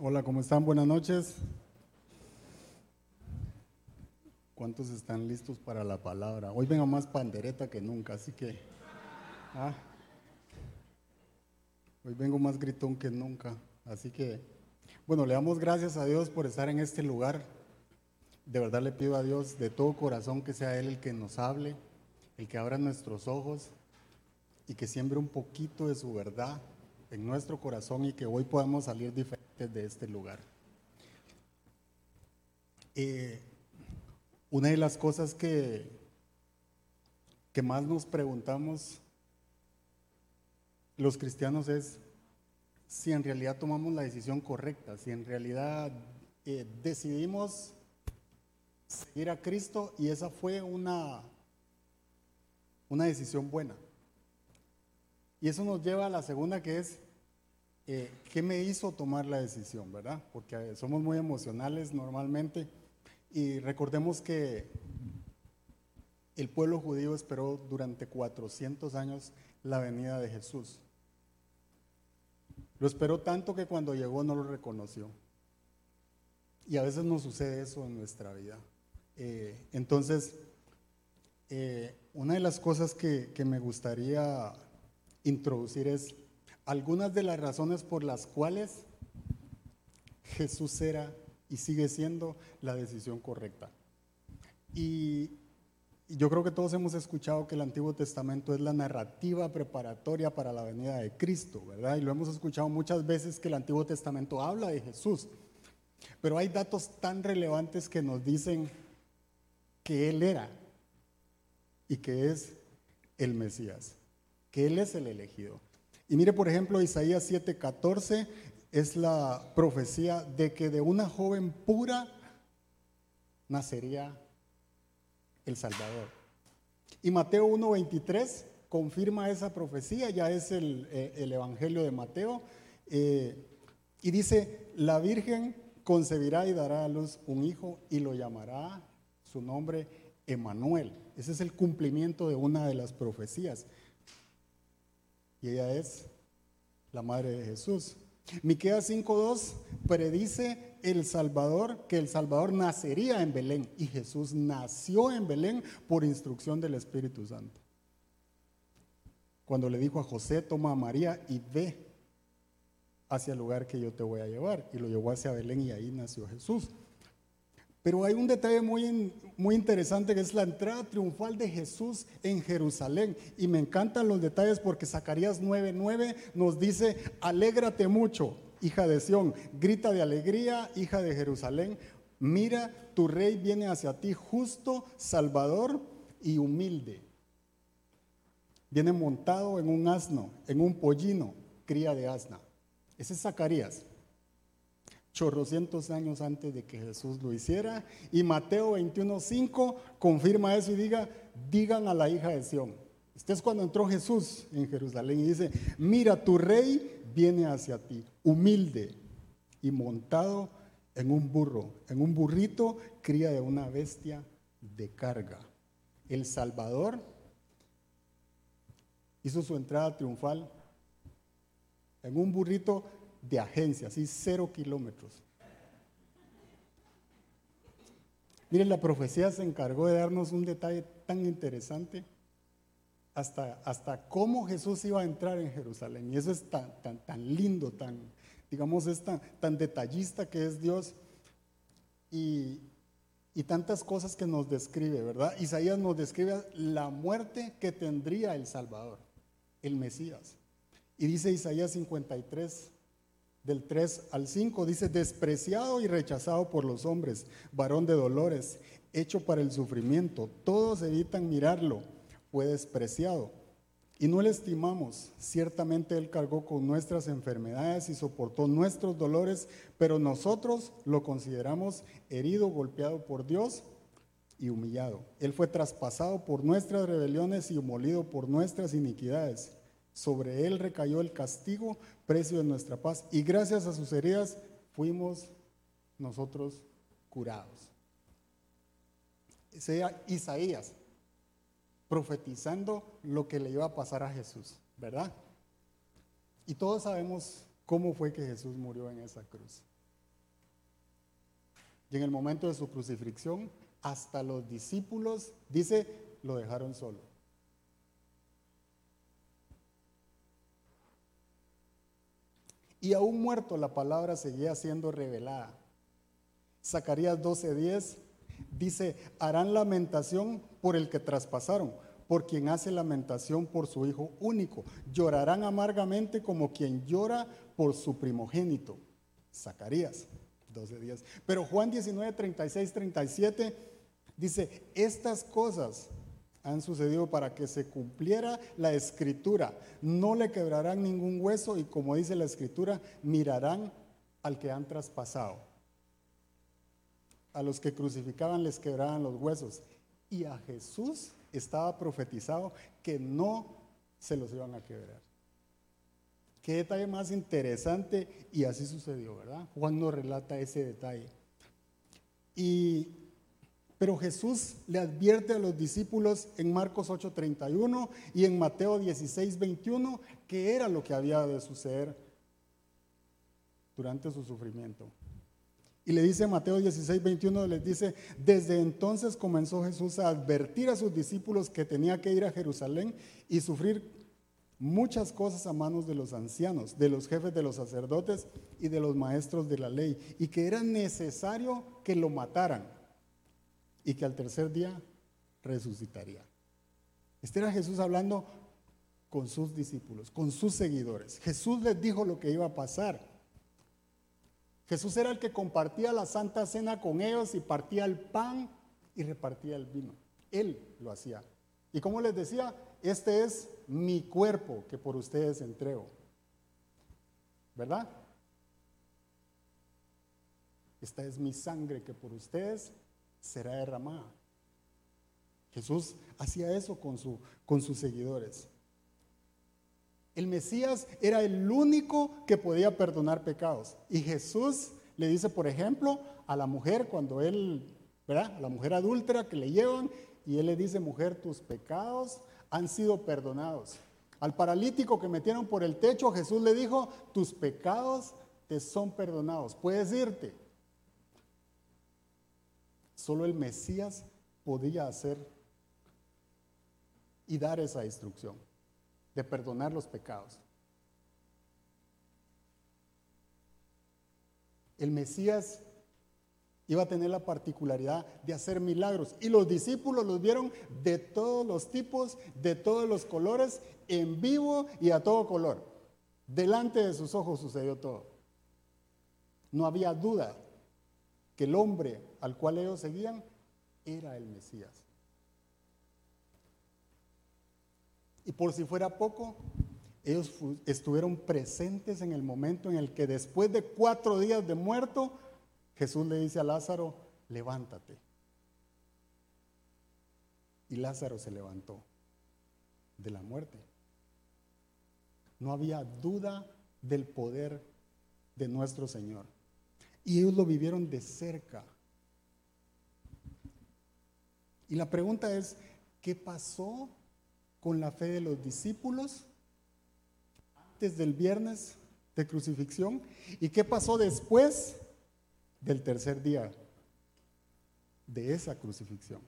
Hola, ¿cómo están? Buenas noches. ¿Cuántos están listos para la palabra? Hoy vengo más pandereta que nunca, así que... ah, hoy vengo más gritón que nunca, así que... Bueno, le damos gracias a Dios por estar en este lugar. De verdad le pido a Dios de todo corazón que sea Él el que nos hable, el que abra nuestros ojos y que siembre un poquito de su verdad en nuestro corazón y que hoy podamos salir diferentes de este lugar. Eh, una de las cosas que, que más nos preguntamos los cristianos es si en realidad tomamos la decisión correcta, si en realidad eh, decidimos seguir a Cristo y esa fue una, una decisión buena. Y eso nos lleva a la segunda que es, eh, ¿qué me hizo tomar la decisión, verdad? Porque somos muy emocionales normalmente y recordemos que el pueblo judío esperó durante 400 años la venida de Jesús. Lo esperó tanto que cuando llegó no lo reconoció. Y a veces nos sucede eso en nuestra vida. Eh, entonces, eh, una de las cosas que, que me gustaría introducir es algunas de las razones por las cuales Jesús era y sigue siendo la decisión correcta. Y yo creo que todos hemos escuchado que el Antiguo Testamento es la narrativa preparatoria para la venida de Cristo, ¿verdad? Y lo hemos escuchado muchas veces que el Antiguo Testamento habla de Jesús. Pero hay datos tan relevantes que nos dicen que Él era y que es el Mesías que Él es el elegido. Y mire, por ejemplo, Isaías 7:14 es la profecía de que de una joven pura nacería el Salvador. Y Mateo 1:23 confirma esa profecía, ya es el, eh, Evangelio de Mateo, eh, y dice, la Virgen concebirá y dará a luz un hijo y lo llamará su nombre Emanuel. Ese es el cumplimiento de una de las profecías y ella es la madre de Jesús. Miqueas 5:2 predice el Salvador que el Salvador nacería en Belén y Jesús nació en Belén por instrucción del Espíritu Santo. Cuando le dijo a José, toma a María y ve hacia el lugar que yo te voy a llevar. Y lo llevó hacia Belén y ahí nació Jesús. Pero hay un detalle muy, muy interesante que es la entrada triunfal de Jesús en Jerusalén. Y me encantan los detalles porque Zacarías 9:9 nos dice, alégrate mucho, hija de Sión, grita de alegría, hija de Jerusalén. Mira, tu rey viene hacia ti justo, salvador y humilde. Viene montado en un asno, en un pollino, cría de asna. Ese es Zacarías chorrocientos años antes de que Jesús lo hiciera. Y Mateo 21.5 confirma eso y diga, digan a la hija de Sión. Este es cuando entró Jesús en Jerusalén y dice, mira, tu rey viene hacia ti, humilde y montado en un burro, en un burrito, cría de una bestia de carga. El Salvador hizo su entrada triunfal en un burrito de agencia, así cero kilómetros. Miren, la profecía se encargó de darnos un detalle tan interesante hasta, hasta cómo Jesús iba a entrar en Jerusalén. Y eso es tan, tan, tan lindo, tan, digamos, es tan, tan detallista que es Dios. Y, y tantas cosas que nos describe, ¿verdad? Isaías nos describe la muerte que tendría el Salvador, el Mesías. Y dice Isaías 53, del 3 al 5 dice, despreciado y rechazado por los hombres, varón de dolores, hecho para el sufrimiento. Todos evitan mirarlo, fue despreciado. Y no le estimamos. Ciertamente Él cargó con nuestras enfermedades y soportó nuestros dolores, pero nosotros lo consideramos herido, golpeado por Dios y humillado. Él fue traspasado por nuestras rebeliones y molido por nuestras iniquidades. Sobre él recayó el castigo, precio de nuestra paz, y gracias a sus heridas fuimos nosotros curados. Sea Isaías profetizando lo que le iba a pasar a Jesús, ¿verdad? Y todos sabemos cómo fue que Jesús murió en esa cruz. Y en el momento de su crucifixión, hasta los discípulos, dice, lo dejaron solo. Y aún muerto la palabra seguía siendo revelada. Zacarías 12:10 dice, harán lamentación por el que traspasaron, por quien hace lamentación por su hijo único. Llorarán amargamente como quien llora por su primogénito. Zacarías 12:10. Pero Juan 19, 36, 37 dice, estas cosas han sucedido para que se cumpliera la escritura. No le quebrarán ningún hueso y como dice la escritura, mirarán al que han traspasado. A los que crucificaban les quebraban los huesos. Y a Jesús estaba profetizado que no se los iban a quebrar. Qué detalle más interesante y así sucedió, ¿verdad? Juan nos relata ese detalle. Y pero Jesús le advierte a los discípulos en Marcos 8:31 y en Mateo 16:21 que era lo que había de suceder durante su sufrimiento. Y le dice Mateo 16:21, les dice, desde entonces comenzó Jesús a advertir a sus discípulos que tenía que ir a Jerusalén y sufrir muchas cosas a manos de los ancianos, de los jefes de los sacerdotes y de los maestros de la ley, y que era necesario que lo mataran y que al tercer día resucitaría. Este era Jesús hablando con sus discípulos, con sus seguidores. Jesús les dijo lo que iba a pasar. Jesús era el que compartía la Santa Cena con ellos y partía el pan y repartía el vino. Él lo hacía. Y como les decía, este es mi cuerpo que por ustedes entrego. ¿Verdad? Esta es mi sangre que por ustedes será derramada. Jesús hacía eso con, su, con sus seguidores. El Mesías era el único que podía perdonar pecados. Y Jesús le dice, por ejemplo, a la mujer cuando él, ¿verdad? A la mujer adúltera que le llevan y él le dice, mujer, tus pecados han sido perdonados. Al paralítico que metieron por el techo, Jesús le dijo, tus pecados te son perdonados, puedes irte. Solo el Mesías podía hacer y dar esa instrucción de perdonar los pecados. El Mesías iba a tener la particularidad de hacer milagros y los discípulos los vieron de todos los tipos, de todos los colores, en vivo y a todo color. Delante de sus ojos sucedió todo. No había duda que el hombre al cual ellos seguían era el Mesías. Y por si fuera poco, ellos estuvieron presentes en el momento en el que después de cuatro días de muerto, Jesús le dice a Lázaro, levántate. Y Lázaro se levantó de la muerte. No había duda del poder de nuestro Señor. Y ellos lo vivieron de cerca. Y la pregunta es, ¿qué pasó con la fe de los discípulos antes del viernes de crucifixión? ¿Y qué pasó después del tercer día de esa crucifixión?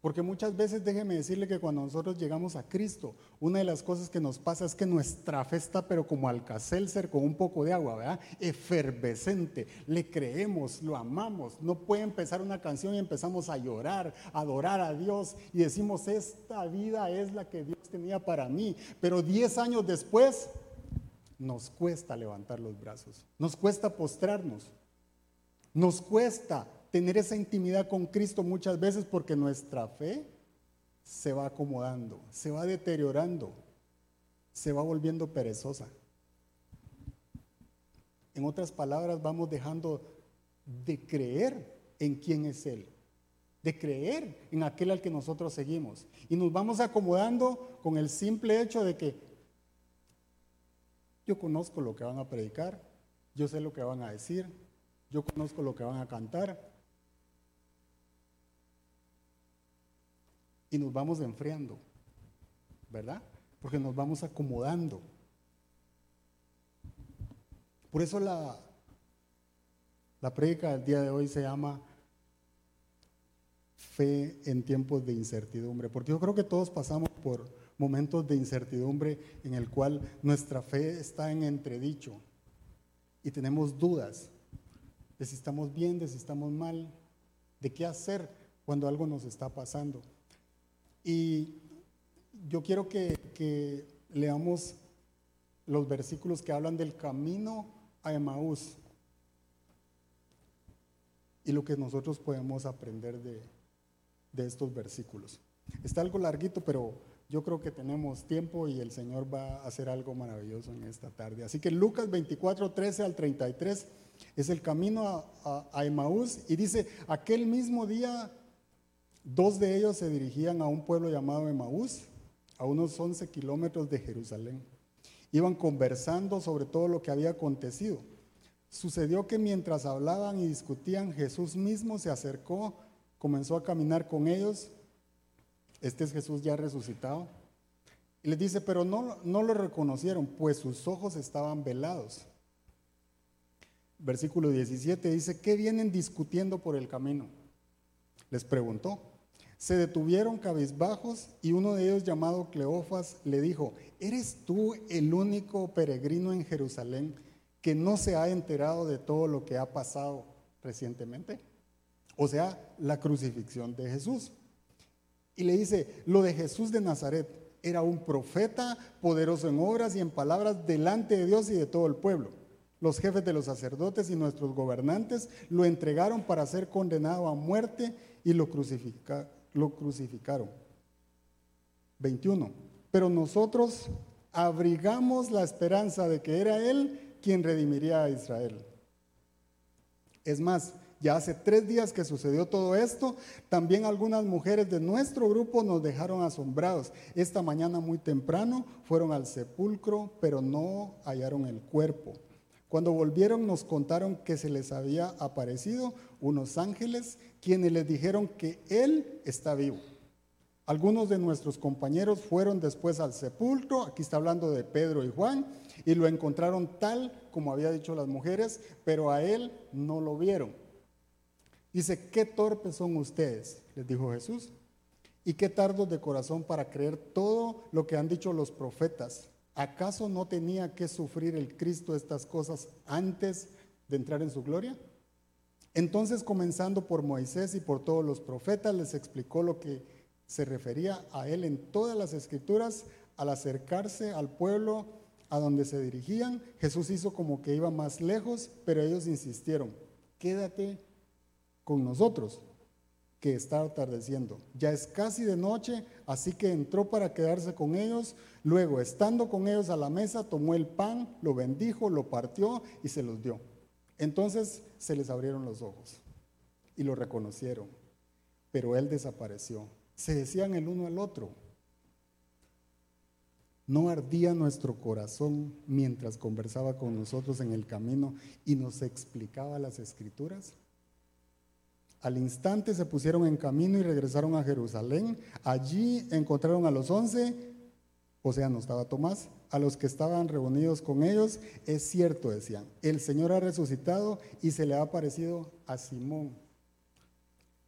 Porque muchas veces déjeme decirle que cuando nosotros llegamos a Cristo, una de las cosas que nos pasa es que nuestra fe está, pero como alcacelser con un poco de agua, ¿verdad? Efervescente. Le creemos, lo amamos. No puede empezar una canción y empezamos a llorar, a adorar a Dios y decimos, esta vida es la que Dios tenía para mí. Pero diez años después, nos cuesta levantar los brazos, nos cuesta postrarnos, nos cuesta tener esa intimidad con Cristo muchas veces porque nuestra fe se va acomodando, se va deteriorando, se va volviendo perezosa. En otras palabras, vamos dejando de creer en quién es Él, de creer en aquel al que nosotros seguimos. Y nos vamos acomodando con el simple hecho de que yo conozco lo que van a predicar, yo sé lo que van a decir, yo conozco lo que van a cantar, y nos vamos enfriando, ¿verdad? Porque nos vamos acomodando. Por eso la, la prédica del día de hoy se llama fe en tiempos de incertidumbre, porque yo creo que todos pasamos por momentos de incertidumbre en el cual nuestra fe está en entredicho y tenemos dudas de si estamos bien, de si estamos mal, de qué hacer cuando algo nos está pasando. Y yo quiero que, leamos los versículos que hablan del camino a Emaús y lo que nosotros podemos aprender de, de estos versículos. Está algo larguito, pero yo creo que tenemos tiempo y el Señor va a hacer algo maravilloso en esta tarde. Así que Lucas 24, 13 al 33 es el camino a, a, Emaús y dice, aquel mismo día dos de ellos se dirigían a un pueblo llamado Emaús, a unos 11 kilómetros de Jerusalén. Iban conversando sobre todo lo que había acontecido. Sucedió que mientras hablaban y discutían, Jesús mismo se acercó comenzó a caminar con ellos. Este es Jesús ya resucitado. Y les dice, pero no, no lo reconocieron, pues sus ojos estaban velados. Versículo 17 dice, ¿qué vienen discutiendo por el camino? Les preguntó. Se detuvieron cabizbajos y uno de ellos llamado Cleofas le dijo, ¿eres tú el único peregrino en Jerusalén que no se ha enterado de todo lo que ha pasado recientemente? o sea, la crucifixión de Jesús. Y le dice, lo de Jesús de Nazaret era un profeta poderoso en obras y en palabras delante de Dios y de todo el pueblo. Los jefes de los sacerdotes y nuestros gobernantes lo entregaron para ser condenado a muerte y lo, lo crucificaron. 21. Pero nosotros abrigamos la esperanza de que era Él quien redimiría a Israel. Es más, ya hace tres días que sucedió todo esto, también algunas mujeres de nuestro grupo nos dejaron asombrados. Esta mañana muy temprano fueron al sepulcro, pero no hallaron el cuerpo. Cuando volvieron nos contaron que se les había aparecido unos ángeles quienes les dijeron que Él está vivo. Algunos de nuestros compañeros fueron después al sepulcro, aquí está hablando de Pedro y Juan, y lo encontraron tal como había dicho las mujeres, pero a Él no lo vieron. Dice, qué torpes son ustedes, les dijo Jesús, y qué tardos de corazón para creer todo lo que han dicho los profetas. ¿Acaso no tenía que sufrir el Cristo estas cosas antes de entrar en su gloria? Entonces, comenzando por Moisés y por todos los profetas, les explicó lo que se refería a él en todas las escrituras. Al acercarse al pueblo a donde se dirigían, Jesús hizo como que iba más lejos, pero ellos insistieron, quédate con nosotros, que está atardeciendo. Ya es casi de noche, así que entró para quedarse con ellos. Luego, estando con ellos a la mesa, tomó el pan, lo bendijo, lo partió y se los dio. Entonces se les abrieron los ojos y lo reconocieron, pero él desapareció. Se decían el uno al otro. ¿No ardía nuestro corazón mientras conversaba con nosotros en el camino y nos explicaba las escrituras? Al instante se pusieron en camino y regresaron a Jerusalén. Allí encontraron a los once, o sea, no estaba Tomás, a los que estaban reunidos con ellos. Es cierto, decían, el Señor ha resucitado y se le ha aparecido a Simón.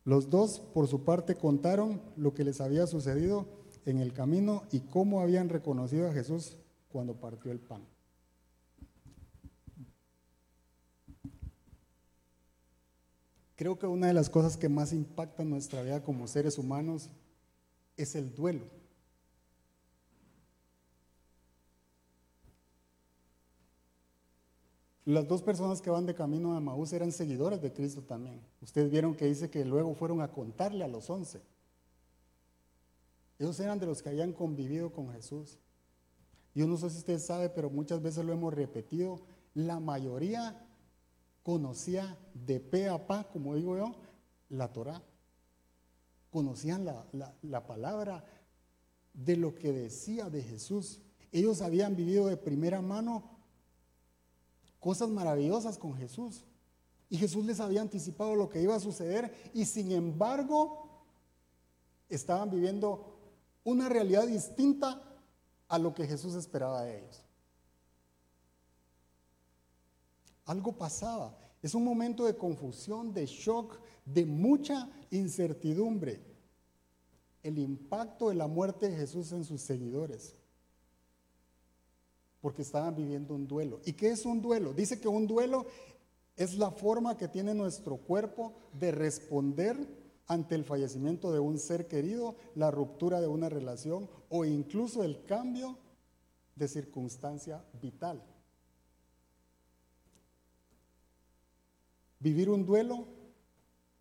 Los dos, por su parte, contaron lo que les había sucedido en el camino y cómo habían reconocido a Jesús cuando partió el pan. Creo que una de las cosas que más impactan nuestra vida como seres humanos es el duelo. Las dos personas que van de camino a Maús eran seguidores de Cristo también. Ustedes vieron que dice que luego fueron a contarle a los once. Ellos eran de los que habían convivido con Jesús. Yo no sé si usted sabe, pero muchas veces lo hemos repetido. La mayoría conocía de pe a pa, como digo yo, la Torah. Conocían la, la palabra de lo que decía de Jesús. Ellos habían vivido de primera mano cosas maravillosas con Jesús. Y Jesús les había anticipado lo que iba a suceder y sin embargo estaban viviendo una realidad distinta a lo que Jesús esperaba de ellos. Algo pasaba. Es un momento de confusión, de shock, de mucha incertidumbre. El impacto de la muerte de Jesús en sus seguidores. Porque estaban viviendo un duelo. ¿Y qué es un duelo? Dice que un duelo es la forma que tiene nuestro cuerpo de responder ante el fallecimiento de un ser querido, la ruptura de una relación o incluso el cambio de circunstancia vital. Vivir un duelo,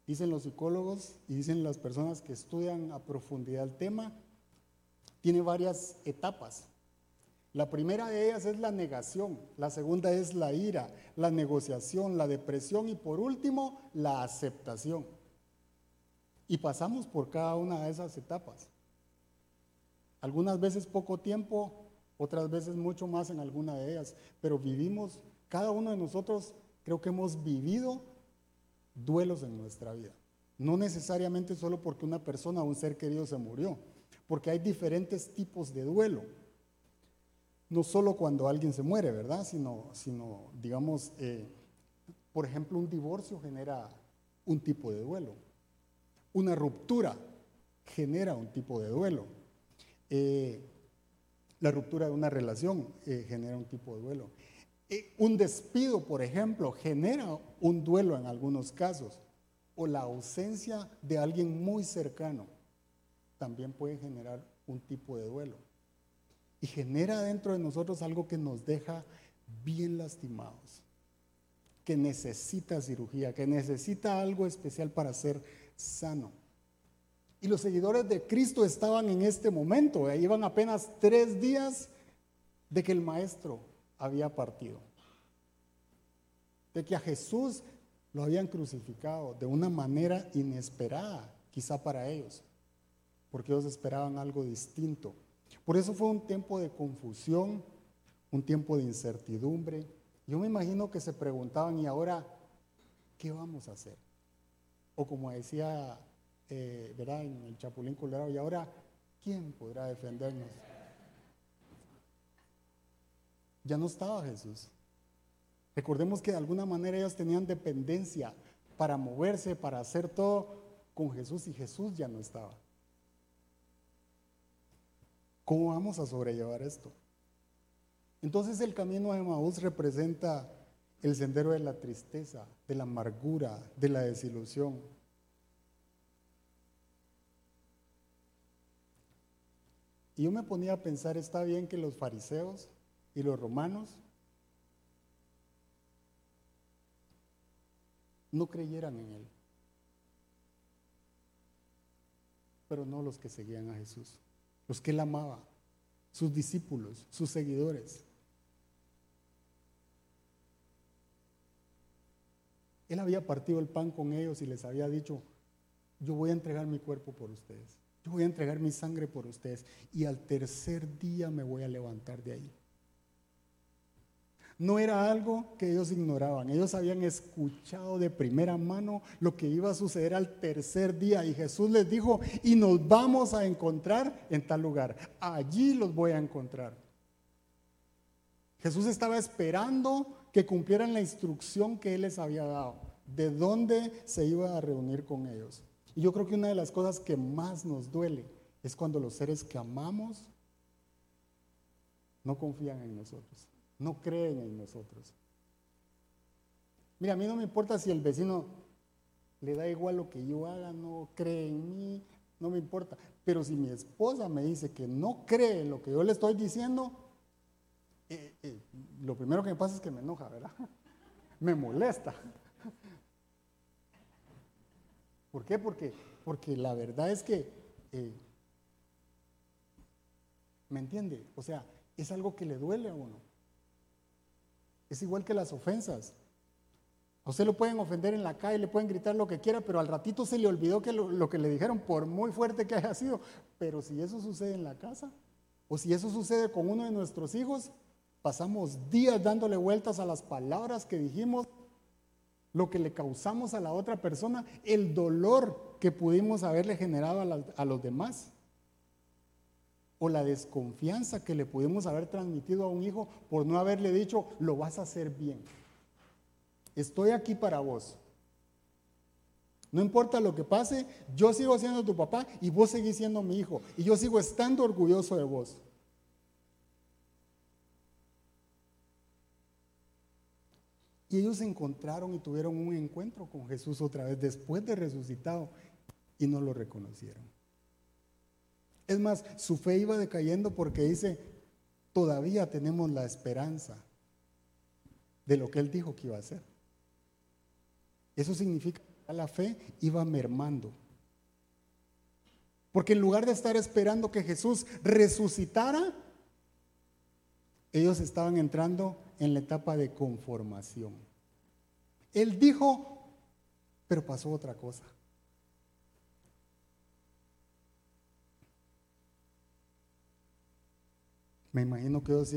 dicen los psicólogos y dicen las personas que estudian a profundidad el tema, tiene varias etapas. La primera de ellas es la negación, la segunda es la ira, la negociación, la depresión y por último la aceptación. Y pasamos por cada una de esas etapas. Algunas veces poco tiempo, otras veces mucho más en alguna de ellas, pero vivimos, cada uno de nosotros creo que hemos vivido duelos en nuestra vida. No necesariamente solo porque una persona o un ser querido se murió, porque hay diferentes tipos de duelo no solo cuando alguien se muere, ¿verdad? Sino, sino digamos, eh, por ejemplo, un divorcio genera un tipo de duelo. Una ruptura genera un tipo de duelo. Eh, la ruptura de una relación eh, genera un tipo de duelo. Un despido, por ejemplo, genera un duelo en algunos casos. O la ausencia de alguien muy cercano también puede generar un tipo de duelo y genera dentro de nosotros algo que nos deja bien lastimados, que necesita cirugía, que necesita algo especial para ser sano. Y los seguidores de Cristo estaban en este momento, eh, iban apenas tres días de que el Maestro había partido, de que a Jesús lo habían crucificado de una manera inesperada, quizá para ellos, porque ellos esperaban algo distinto. Por eso fue un tiempo de confusión, un tiempo de incertidumbre. Yo me imagino que se preguntaban, ¿y ahora qué vamos a hacer? O como decía, eh, ¿verdad? En el Chapulín Colorado, ¿y ahora quién podrá defendernos? Ya no estaba Jesús. Recordemos que de alguna manera ellos tenían dependencia para moverse, para hacer todo con Jesús y Jesús ya no estaba. ¿Cómo vamos a sobrellevar esto? Entonces el camino de Maús representa el sendero de la tristeza, de la amargura, de la desilusión. Y yo me ponía a pensar, está bien que los fariseos y los romanos no creyeran en él, pero no los que seguían a Jesús los que él amaba, sus discípulos, sus seguidores. Él había partido el pan con ellos y les había dicho, yo voy a entregar mi cuerpo por ustedes, yo voy a entregar mi sangre por ustedes y al tercer día me voy a levantar de ahí no era algo que ellos ignoraban. Ellos habían escuchado de primera mano lo que iba a suceder al tercer día. Y Jesús les dijo, y nos vamos a encontrar en tal lugar. Allí los voy a encontrar. Jesús estaba esperando que cumplieran la instrucción que Él les había dado, de dónde se iba a reunir con ellos. Y yo creo que una de las cosas que más nos duele es cuando los seres que amamos no confían en nosotros no creen en nosotros. Mira, a mí no me importa si el vecino le da igual lo que yo haga, no cree en mí, no me importa. Pero si mi esposa me dice que no cree en lo que yo le estoy diciendo, eh, eh, lo primero que me pasa es que me enoja, ¿verdad? me molesta. ¿Por qué? Porque, porque la verdad es que, eh, ¿me entiende? O sea, es algo que le duele a uno. Es igual que las ofensas. A usted lo pueden ofender en la calle, le pueden gritar lo que quiera, pero al ratito se le olvidó que lo, que le dijeron, por muy fuerte que haya sido. Pero si eso sucede en la casa, o si eso sucede con uno de nuestros hijos, pasamos días dándole vueltas a las palabras que dijimos, lo que le causamos a la otra persona, el dolor que pudimos haberle generado a, a los demás o la desconfianza que le pudimos haber transmitido a un hijo por no haberle dicho, lo vas a hacer bien. estoy aquí para vos. No importa lo que pase, yo sigo siendo tu papá y vos seguís siendo mi hijo. Y yo sigo estando orgulloso de vos. Y ellos se encontraron y tuvieron un encuentro con Jesús otra vez después de resucitado y no lo reconocieron. Es más, su fe iba decayendo porque dice, todavía tenemos la esperanza de lo que él dijo que iba a hacer. Eso significa que la fe iba mermando. Porque en lugar de estar esperando que Jesús resucitara, ellos estaban entrando en la etapa de conformación. Él dijo, pero pasó otra cosa. Me imagino que ellos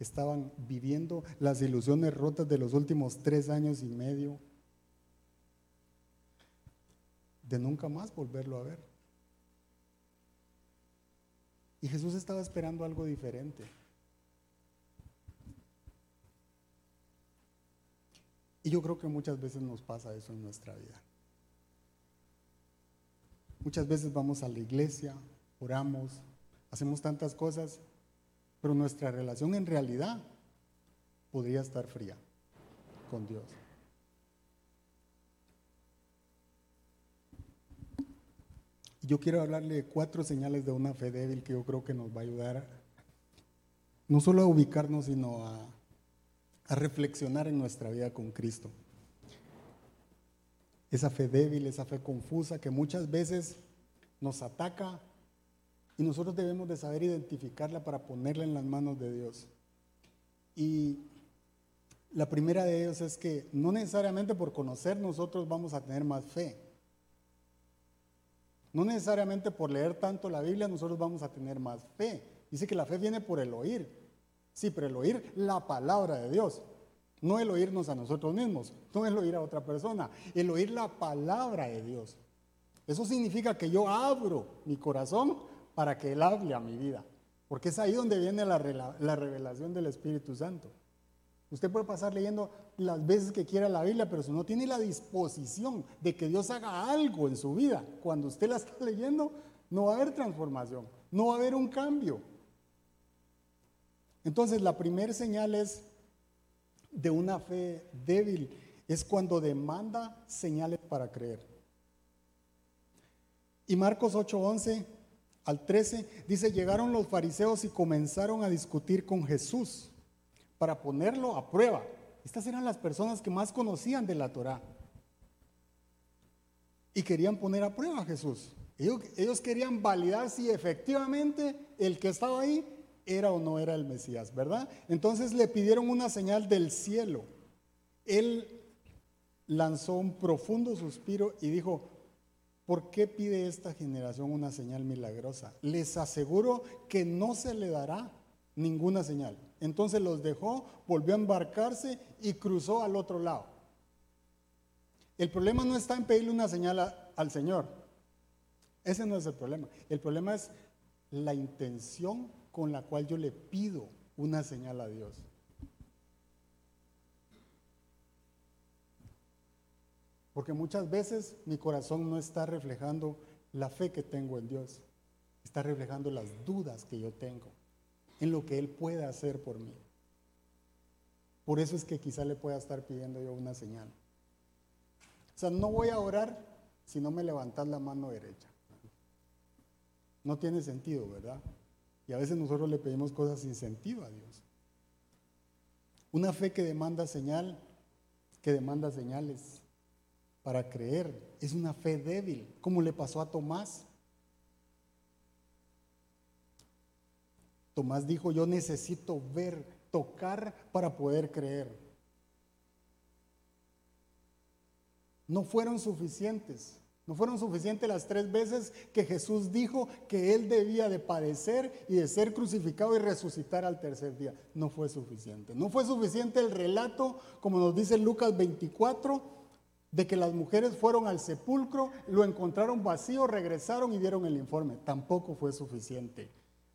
estaban viviendo las ilusiones rotas de los últimos tres años y medio, de nunca más volverlo a ver. Y Jesús estaba esperando algo diferente. Y yo creo que muchas veces nos pasa eso en nuestra vida. Muchas veces vamos a la iglesia, oramos, hacemos tantas cosas pero nuestra relación en realidad podría estar fría con Dios. Yo quiero hablarle de cuatro señales de una fe débil que yo creo que nos va a ayudar no solo a ubicarnos, sino a, a reflexionar en nuestra vida con Cristo. Esa fe débil, esa fe confusa que muchas veces nos ataca y nosotros debemos de saber identificarla para ponerla en las manos de Dios. Y la primera de ellos es que no necesariamente por conocer nosotros vamos a tener más fe. No necesariamente por leer tanto la Biblia nosotros vamos a tener más fe. Dice que la fe viene por el oír. Sí, pero el oír la palabra de Dios. No el oírnos a nosotros mismos, no el oír a otra persona, el oír la palabra de Dios. Eso significa que yo abro mi corazón para que Él hable a mi vida. Porque es ahí donde viene la, revelación del Espíritu Santo. Usted puede pasar leyendo las veces que quiera la Biblia, pero si no tiene la disposición de que Dios haga algo en su vida, cuando usted la está leyendo, no va a haber transformación, no va a haber un cambio. Entonces, la primera señal es de una fe débil, es cuando demanda señales para creer. Y Marcos 8:11 al 13, dice, llegaron los fariseos y comenzaron a discutir con Jesús para ponerlo a prueba. Estas eran las personas que más conocían de la Torá. Y querían poner a prueba a Jesús. Ellos, ellos querían validar si efectivamente el que estaba ahí era o no era el Mesías, ¿verdad? Entonces le pidieron una señal del cielo. Él lanzó un profundo suspiro y dijo, ¿Por qué pide esta generación una señal milagrosa? Les aseguro que no se le dará ninguna señal. Entonces los dejó, volvió a embarcarse y cruzó al otro lado. El problema no está en pedirle una señal al Señor. Ese no es el problema. El problema es la intención con la cual yo le pido una señal a Dios. Porque muchas veces mi corazón no está reflejando la fe que tengo en Dios. Está reflejando las dudas que yo tengo en lo que Él puede hacer por mí. Por eso es que quizá le pueda estar pidiendo yo una señal. O sea, no voy a orar si no me levantas la mano derecha. No tiene sentido, ¿verdad? Y a veces nosotros le pedimos cosas sin sentido a Dios. Una fe que demanda señal, que demanda señales, para creer. Es una fe débil, como le pasó a Tomás. Tomás dijo, yo necesito ver, tocar para poder creer. No fueron suficientes. No fueron suficientes las tres veces que Jesús dijo que él debía de padecer y de ser crucificado y resucitar al tercer día. No fue suficiente. No fue suficiente el relato, como nos dice Lucas 24, de que las mujeres fueron al sepulcro, lo encontraron vacío, regresaron y dieron el informe. Tampoco fue suficiente.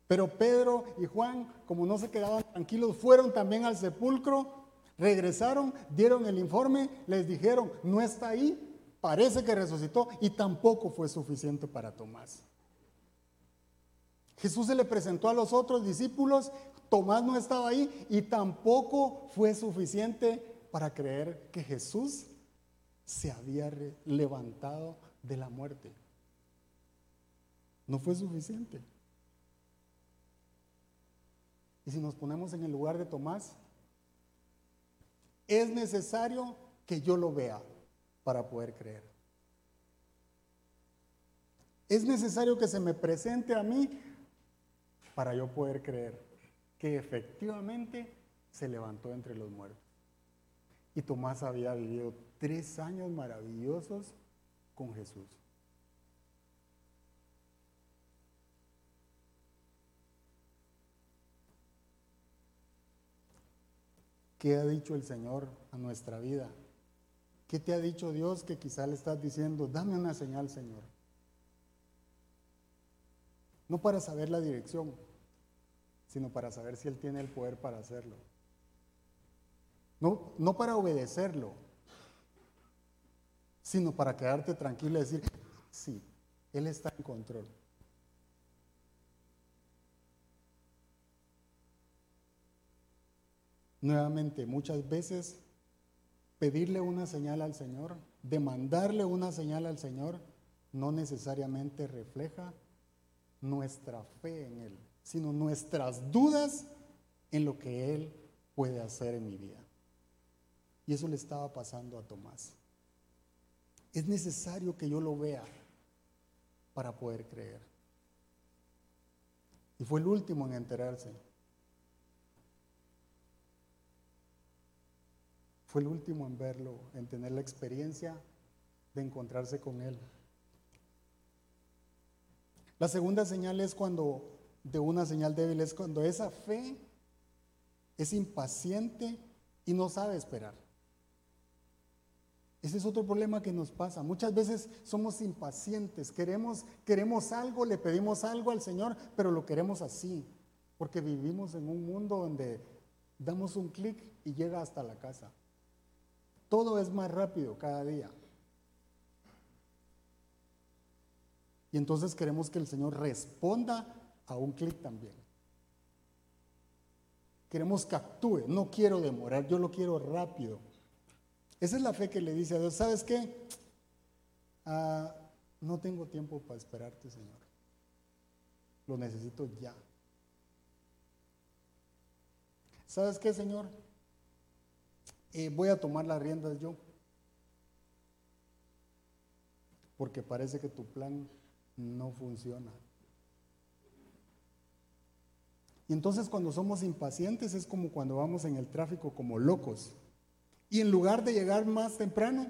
Pero Pedro y Juan, como no se quedaban tranquilos, fueron también al sepulcro, Regresaron, dieron el informe, les dijeron, no está ahí, parece que resucitó y tampoco fue suficiente para Tomás. Jesús se le presentó a los otros discípulos, Tomás no estaba ahí y tampoco fue suficiente para creer que Jesús se había levantado de la muerte. No fue suficiente. Y si nos ponemos en el lugar de Tomás, es necesario que yo lo vea para poder creer. Es necesario que se me presente a mí para yo poder creer que efectivamente se levantó entre los muertos. Y Tomás había vivido tres años maravillosos con Jesús. ¿Qué ha dicho el Señor a nuestra vida? ¿Qué te ha dicho Dios que quizá le estás diciendo, dame una señal, Señor? No para saber la dirección, sino para saber si Él tiene el poder para hacerlo. No, no para obedecerlo, sino para quedarte tranquilo y decir, sí, Él está en control. Nuevamente, muchas veces pedirle una señal al Señor, demandarle una señal al Señor, no necesariamente refleja nuestra fe en Él, sino nuestras dudas en lo que Él puede hacer en mi vida. Y eso le estaba pasando a Tomás. Es necesario que yo lo vea para poder creer. Y fue el último en enterarse. Fue el último en verlo, en tener la experiencia de encontrarse con Él. La segunda señal es cuando, de una señal débil, es cuando esa fe es impaciente y no sabe esperar. Ese es otro problema que nos pasa. Muchas veces somos impacientes, queremos, queremos algo, le pedimos algo al Señor, pero lo queremos así, porque vivimos en un mundo donde damos un clic y llega hasta la casa. Todo es más rápido cada día. Y entonces queremos que el Señor responda a un clic también. Queremos que actúe, no quiero demorar, yo lo quiero rápido. Esa es la fe que le dice a Dios, ¿sabes qué? Ah, no tengo tiempo para esperarte, Señor. Lo necesito ya. ¿Sabes qué, Señor? Eh, voy a tomar las riendas yo. Porque parece que tu plan no funciona. Y entonces cuando somos impacientes es como cuando vamos en el tráfico como locos. Y en lugar de llegar más temprano,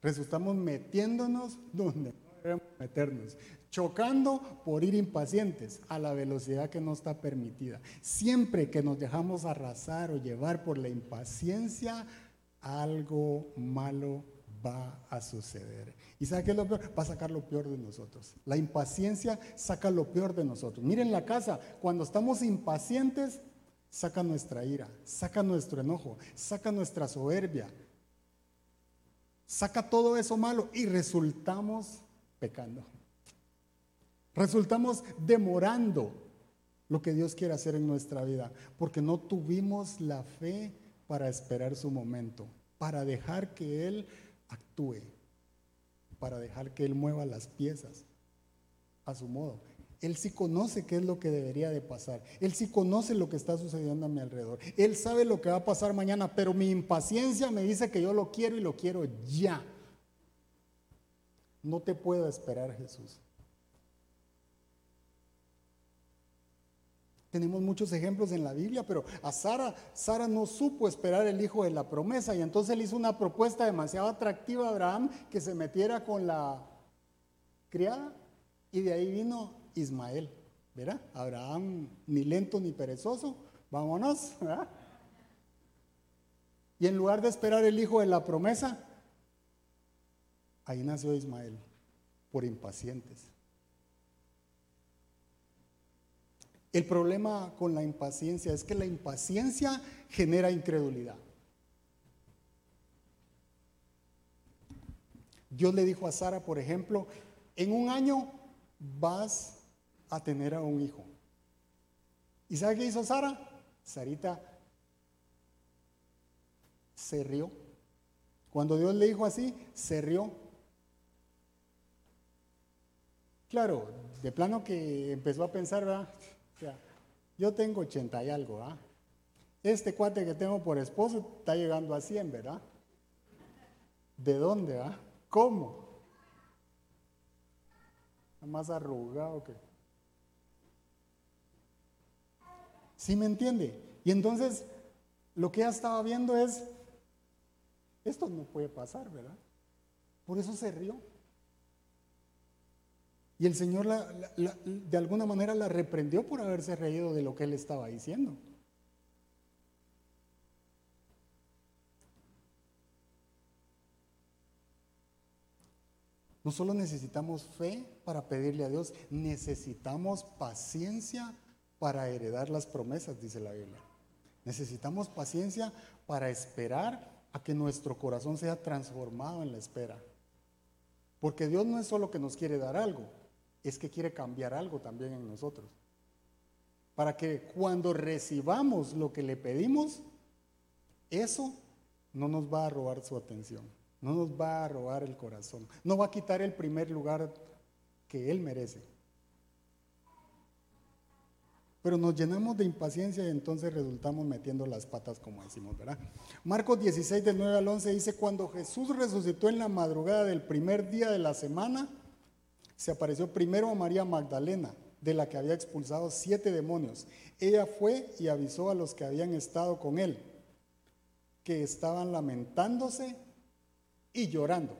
resultamos metiéndonos donde no debemos meternos chocando por ir impacientes a la velocidad que no está permitida. Siempre que nos dejamos arrasar o llevar por la impaciencia, algo malo va a suceder. ¿Y sabe qué es lo peor? Va a sacar lo peor de nosotros. La impaciencia saca lo peor de nosotros. Miren la casa, cuando estamos impacientes, saca nuestra ira, saca nuestro enojo, saca nuestra soberbia, saca todo eso malo y resultamos pecando. Resultamos demorando lo que Dios quiere hacer en nuestra vida, porque no tuvimos la fe para esperar su momento, para dejar que Él actúe, para dejar que Él mueva las piezas a su modo. Él sí conoce qué es lo que debería de pasar. Él sí conoce lo que está sucediendo a mi alrededor. Él sabe lo que va a pasar mañana, pero mi impaciencia me dice que yo lo quiero y lo quiero ya. No te puedo esperar, Jesús. Tenemos muchos ejemplos en la Biblia, pero a Sara, Sara no supo esperar el hijo de la promesa y entonces le hizo una propuesta demasiado atractiva a Abraham que se metiera con la criada y de ahí vino Ismael. ¿Verdad? Abraham ni lento ni perezoso. Vámonos. ¿verdad? Y en lugar de esperar el hijo de la promesa, ahí nació Ismael, por impacientes. El problema con la impaciencia es que la impaciencia genera incredulidad. Dios le dijo a Sara, por ejemplo, en un año vas a tener a un hijo. ¿Y sabe qué hizo Sara? Sarita se rió. Cuando Dios le dijo así, se rió. Claro, de plano que empezó a pensar, ¿verdad? yo tengo 80 y algo, ¿verdad? Este cuate que tengo por esposo está llegando a 100, ¿verdad? ¿De dónde, ah? ¿Cómo? Más arrugado que... ¿Sí me entiende? Y entonces lo que ella estaba viendo es, esto no puede pasar, ¿verdad? Por eso se rió. Y el Señor de alguna manera la reprendió por haberse reído de lo que él estaba diciendo. No solo necesitamos fe para pedirle a Dios, necesitamos paciencia para heredar las promesas, dice la Biblia. Necesitamos paciencia para esperar a que nuestro corazón sea transformado en la espera. Porque Dios no es solo que nos quiere dar algo, es que quiere cambiar algo también en nosotros. Para que cuando recibamos lo que le pedimos, eso no nos va a robar su atención no nos va a robar el corazón, no va a quitar el primer lugar que Él merece. Pero nos llenamos de impaciencia y entonces resultamos metiendo las patas, como decimos, ¿verdad? Marcos 16, del 9 al 11 dice, cuando Jesús resucitó en la madrugada del primer día de la semana, se apareció primero a María Magdalena, de la que había expulsado siete demonios. Ella fue y avisó a los que habían estado con él, que estaban lamentándose y llorando.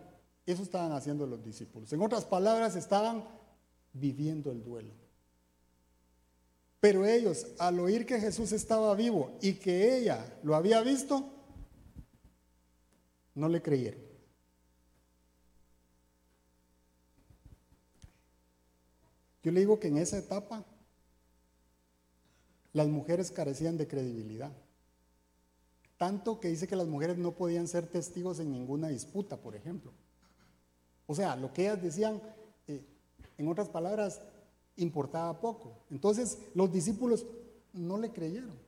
Eso estaban haciendo los discípulos. En otras palabras, estaban viviendo el duelo. Pero ellos, al oír que Jesús estaba vivo y que ella lo había visto, no le creyeron. Yo le digo que en esa etapa las mujeres carecían de credibilidad. Tanto que dice que las mujeres no podían ser testigos en ninguna disputa, por ejemplo. O sea, lo que ellas decían, eh, en otras palabras, importaba poco. Entonces los discípulos no le creyeron.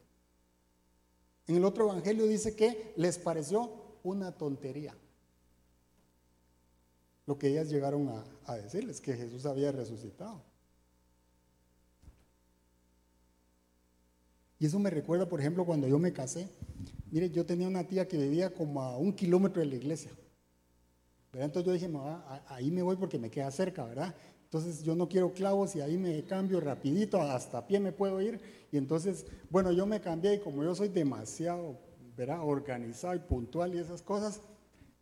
En el otro evangelio dice que les pareció una tontería. Lo que ellas llegaron a, decirles, que Jesús había resucitado. Y eso me recuerda, por ejemplo, cuando yo me casé. Mire, yo tenía una tía que vivía como a un kilómetro de la iglesia. Entonces yo dije, ahí me voy porque me queda cerca, ¿verdad? Entonces yo no quiero clavos y ahí me cambio rapidito, hasta pie me puedo ir. Y entonces, bueno, yo me cambié y como yo soy demasiado, ¿verdad? Organizado y puntual y esas cosas,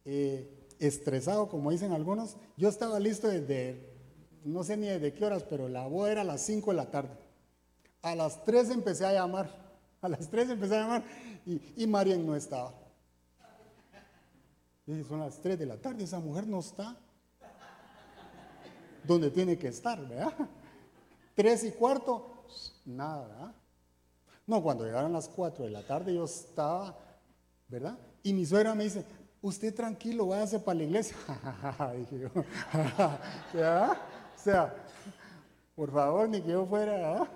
eh, estresado, como dicen algunos, yo estaba listo desde, no sé ni desde qué horas, pero la boda era a las 5 de la tarde. A las 3 empecé a llamar. A las 3 empecé a llamar y, y Marian no estaba. son las 3 de la tarde, esa mujer no está donde tiene que estar, ¿verdad? 3 y cuarto, nada, ¿verdad? No, cuando llegaron las 4 de la tarde yo estaba, ¿verdad? Y mi suegra me dice, usted tranquilo, váyase para la iglesia. dije yo, ¿verdad? O sea, por favor, ni que yo fuera, ¿verdad?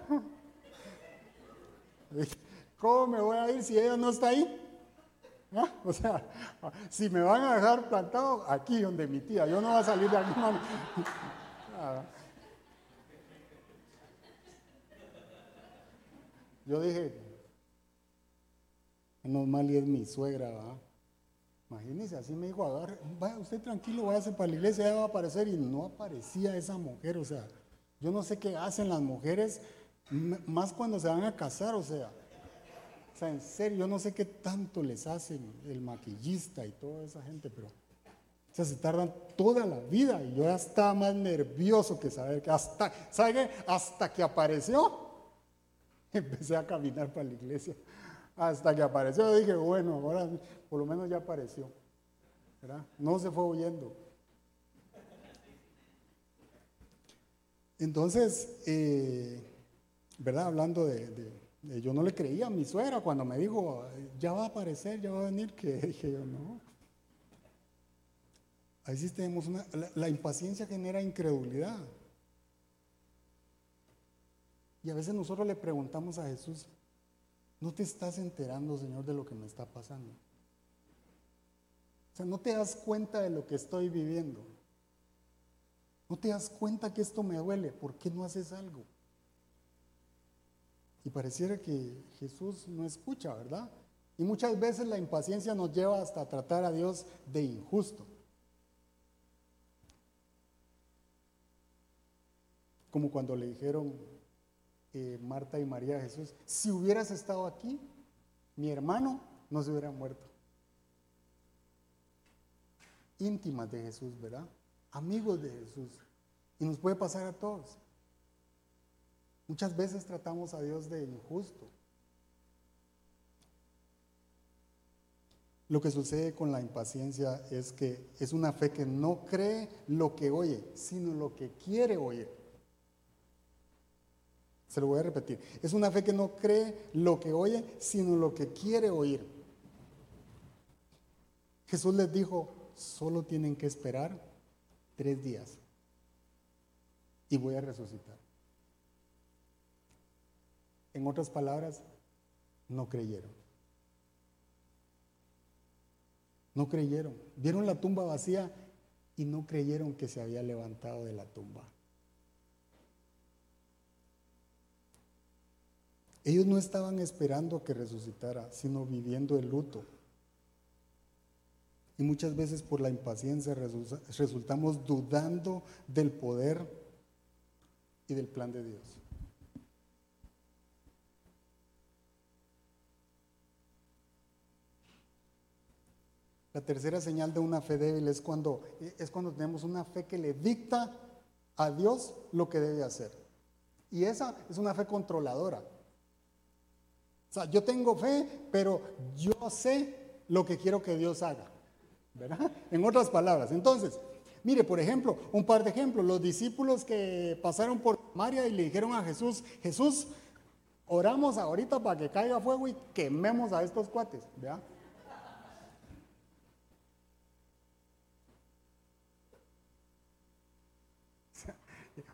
¿Cómo me voy a ir si ella no está ahí? ¿Ah? O sea, si me van a dejar plantado aquí donde mi tía, yo no voy a salir de aquí. Yo dije, no mal y es mi suegra, ¿va? Imagínese, así me dijo, agarre, vaya usted tranquilo, váyase para la iglesia, ya va a aparecer. Y no aparecía esa mujer, o sea, yo no sé qué hacen las mujeres, más cuando se van a casar, o sea, o sea, en serio, yo no sé qué tanto les hacen el maquillista y toda esa gente, pero se tardan toda la vida y yo ya estaba más nervioso que saber que hasta, ¿sabe? Hasta que apareció, empecé a caminar para la iglesia. Hasta que apareció, dije, bueno, ahora por lo menos ya apareció. ¿verdad? No se fue huyendo. Entonces, eh, ¿verdad? Hablando de yo no le creía a mi suegra cuando me dijo, ya va a aparecer, ya va a venir, que dije yo, no. Ahí sí tenemos una, la, impaciencia genera incredulidad. Y a veces nosotros le preguntamos a Jesús, ¿no te estás enterando, Señor, de lo que me está pasando? O sea, ¿no te das cuenta de lo que estoy viviendo? ¿No te das cuenta que esto me duele? ¿Por qué no haces algo? Y pareciera que Jesús no escucha, ¿verdad? Y muchas veces la impaciencia nos lleva hasta tratar a Dios de injusto. Como cuando le dijeron eh, Marta y María a Jesús, si hubieras estado aquí, mi hermano no se hubiera muerto. Íntimas de Jesús, ¿verdad? Amigos de Jesús. Y nos puede pasar a todos. Muchas veces tratamos a Dios de injusto. Lo que sucede con la impaciencia es que es una fe que no cree lo que oye, sino lo que quiere oír. Se lo voy a repetir. Es una fe que no cree lo que oye, sino lo que quiere oír. Jesús les dijo, solo tienen que esperar tres días y voy a resucitar. En otras palabras, no creyeron. No creyeron. Vieron la tumba vacía y no creyeron que se había levantado de la tumba. Ellos no estaban esperando que resucitara, sino viviendo el luto. Y muchas veces por la impaciencia resultamos dudando del poder y del plan de Dios. La tercera señal de una fe débil es cuando, es cuando tenemos una fe que le dicta a Dios lo que debe hacer. Y esa es una fe controladora. O sea, yo tengo fe, pero yo sé lo que quiero que Dios haga. ¿Verdad? En otras palabras. Entonces, mire, por ejemplo, un par de ejemplos. Los discípulos que pasaron por María y le dijeron a Jesús, Jesús, oramos ahorita para que caiga fuego y quememos a estos cuates. ¿verdad?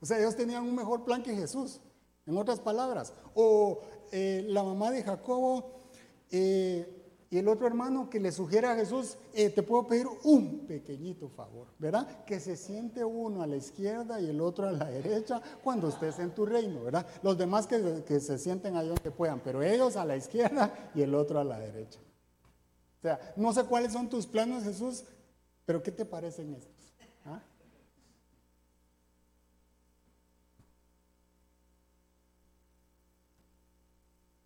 O sea, ellos tenían un mejor plan que Jesús, en otras palabras. O eh, la mamá de Jacobo eh, y el otro hermano que le sugiere a Jesús, eh, te puedo pedir un pequeñito favor, ¿verdad? Que se siente uno a la izquierda y el otro a la derecha cuando estés en tu reino, ¿verdad? Los demás que, se sienten ahí donde puedan, pero ellos a la izquierda y el otro a la derecha. O sea, no sé cuáles son tus planes, Jesús, pero ¿qué te parecen estos?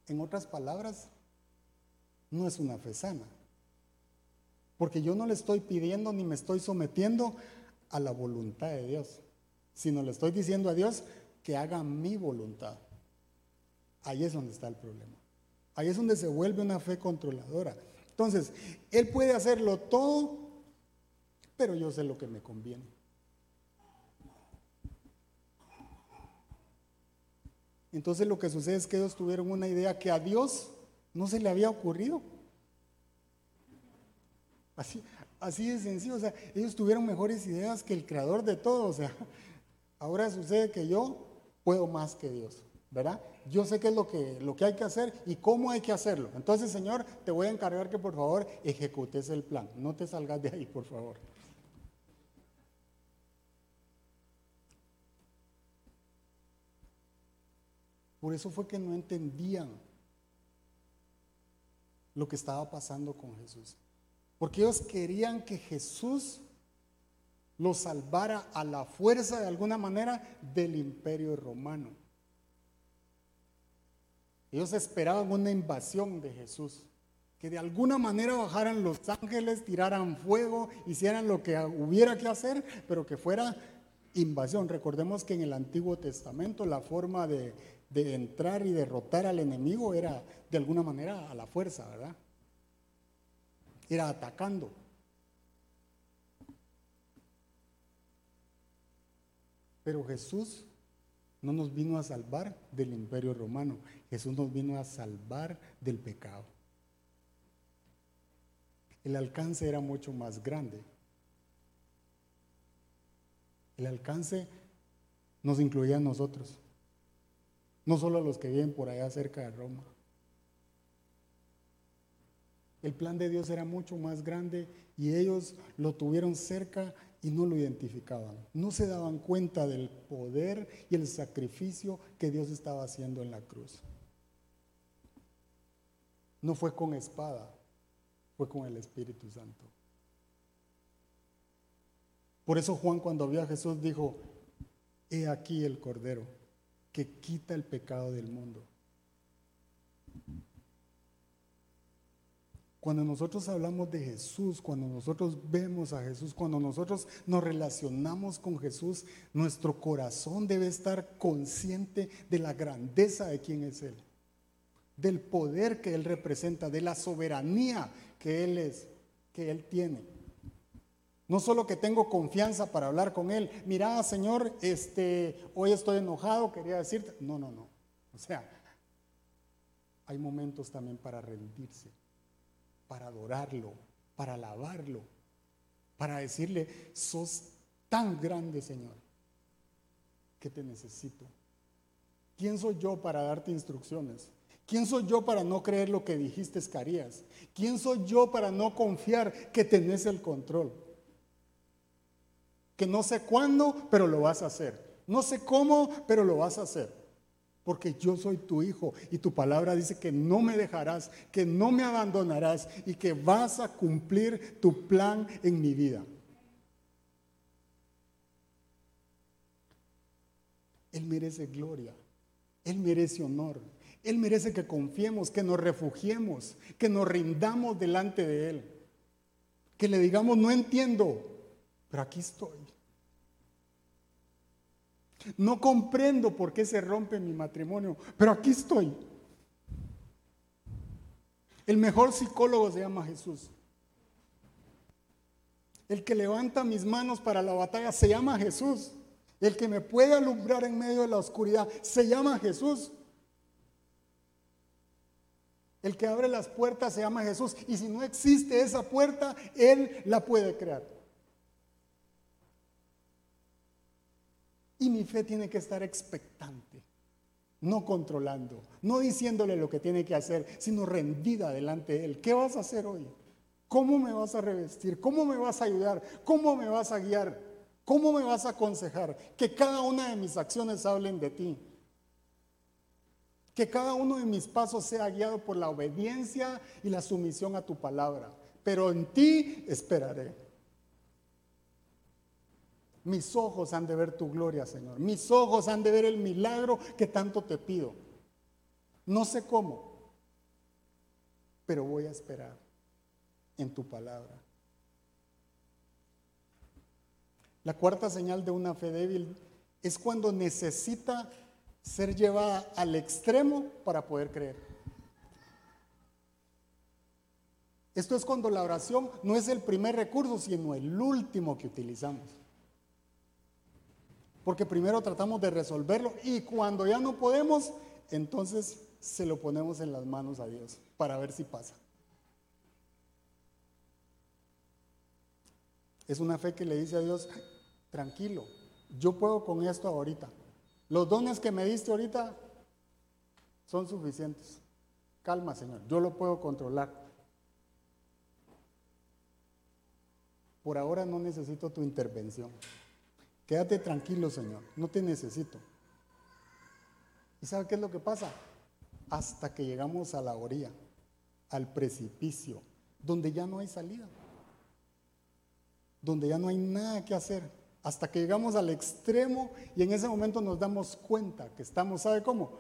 En otras palabras, no es una fe sana. Porque yo no le estoy pidiendo ni me estoy sometiendo a la voluntad de Dios, sino le estoy diciendo a Dios que haga mi voluntad. Ahí es donde está el problema. Ahí es donde se vuelve una fe controladora. Entonces, Él puede hacerlo todo, pero yo sé lo que me conviene. Entonces lo que sucede es que ellos tuvieron una idea que a Dios no se le había ocurrido. Así, así de sencillo, o sea, ellos tuvieron mejores ideas que el creador de todo, o sea, ahora sucede que yo puedo más que Dios, ¿verdad? Yo sé qué es lo que, lo que hay que hacer y cómo hay que hacerlo. Entonces, Señor, te voy a encargar que por favor ejecutes el plan, no te salgas de ahí, por favor. Por eso fue que no entendían lo que estaba pasando con Jesús. Porque ellos querían que Jesús los salvara a la fuerza de alguna manera del imperio romano. Ellos esperaban una invasión de Jesús, que de alguna manera bajaran los ángeles, tiraran fuego, hicieran lo que hubiera que hacer, pero que fuera invasión. Recordemos que en el Antiguo Testamento la forma de de entrar y derrotar al enemigo era de alguna manera a la fuerza, ¿verdad? Era atacando. Pero Jesús no nos vino a salvar del imperio romano, Jesús nos vino a salvar del pecado. El alcance era mucho más grande. El alcance nos incluía a nosotros, no solo a los que viven por allá cerca de Roma. El plan de Dios era mucho más grande y ellos lo tuvieron cerca y no lo identificaban. No se daban cuenta del poder y el sacrificio que Dios estaba haciendo en la cruz. No fue con espada, fue con el Espíritu Santo. Por eso Juan cuando vio a Jesús dijo, he aquí el Cordero que quita el pecado del mundo. Cuando nosotros hablamos de Jesús, cuando nosotros vemos a Jesús, cuando nosotros nos relacionamos con Jesús, nuestro corazón debe estar consciente de la grandeza de quién es Él, del poder que Él representa, de la soberanía que Él es, que Él tiene. No solo que tengo confianza para hablar con Él, mira Señor, este, hoy estoy enojado, quería decirte, no, no, no. O sea, hay momentos también para rendirse para adorarlo, para alabarlo, para decirle, sos tan grande, Señor, que te necesito. ¿Quién soy yo para darte instrucciones? ¿Quién soy yo para no creer lo que dijiste que harías? ¿Quién soy yo para no confiar que tenés el control? Que no sé cuándo, pero lo vas a hacer. No sé cómo, pero lo vas a hacer porque yo soy tu hijo y tu palabra dice que no me dejarás, que no me abandonarás y que vas a cumplir tu plan en mi vida. Él merece gloria, Él merece honor, Él merece que confiemos, que nos refugiemos, que nos rindamos delante de Él, que le digamos, no entiendo, pero aquí estoy. No comprendo por qué se rompe mi matrimonio, pero aquí estoy. El mejor psicólogo se llama Jesús. El que levanta mis manos para la batalla se llama Jesús. El que me puede alumbrar en medio de la oscuridad se llama Jesús. El que abre las puertas se llama Jesús. Y si no existe esa puerta, Él la puede crear. Y mi fe tiene que estar expectante, no controlando, no diciéndole lo que tiene que hacer, sino rendida delante de Él. ¿Qué vas a hacer hoy? ¿Cómo me vas a revestir? ¿Cómo me vas a ayudar? ¿Cómo me vas a guiar? ¿Cómo me vas a aconsejar? Que cada una de mis acciones hablen de ti. Que cada uno de mis pasos sea guiado por la obediencia y la sumisión a tu palabra. Pero en ti esperaré. Mis ojos han de ver tu gloria, Señor. Mis ojos han de ver el milagro que tanto te pido. No sé cómo, pero voy a esperar en tu palabra. La cuarta señal de una fe débil es cuando necesita ser llevada al extremo para poder creer. Esto es cuando la oración no es el primer recurso, sino el último que utilizamos. Porque primero tratamos de resolverlo y cuando ya no podemos, entonces se lo ponemos en las manos a Dios para ver si pasa. Es una fe que le dice a Dios, tranquilo, yo puedo con esto ahorita. Los dones que me diste ahorita son suficientes. Calma, Señor, yo lo puedo controlar. Por ahora no necesito tu intervención. Quédate tranquilo, Señor, no te necesito. ¿Y sabe qué es lo que pasa? Hasta que llegamos a la orilla, al precipicio, donde ya no hay salida, donde ya no hay nada que hacer, hasta que llegamos al extremo y en ese momento nos damos cuenta que estamos, ¿sabe cómo?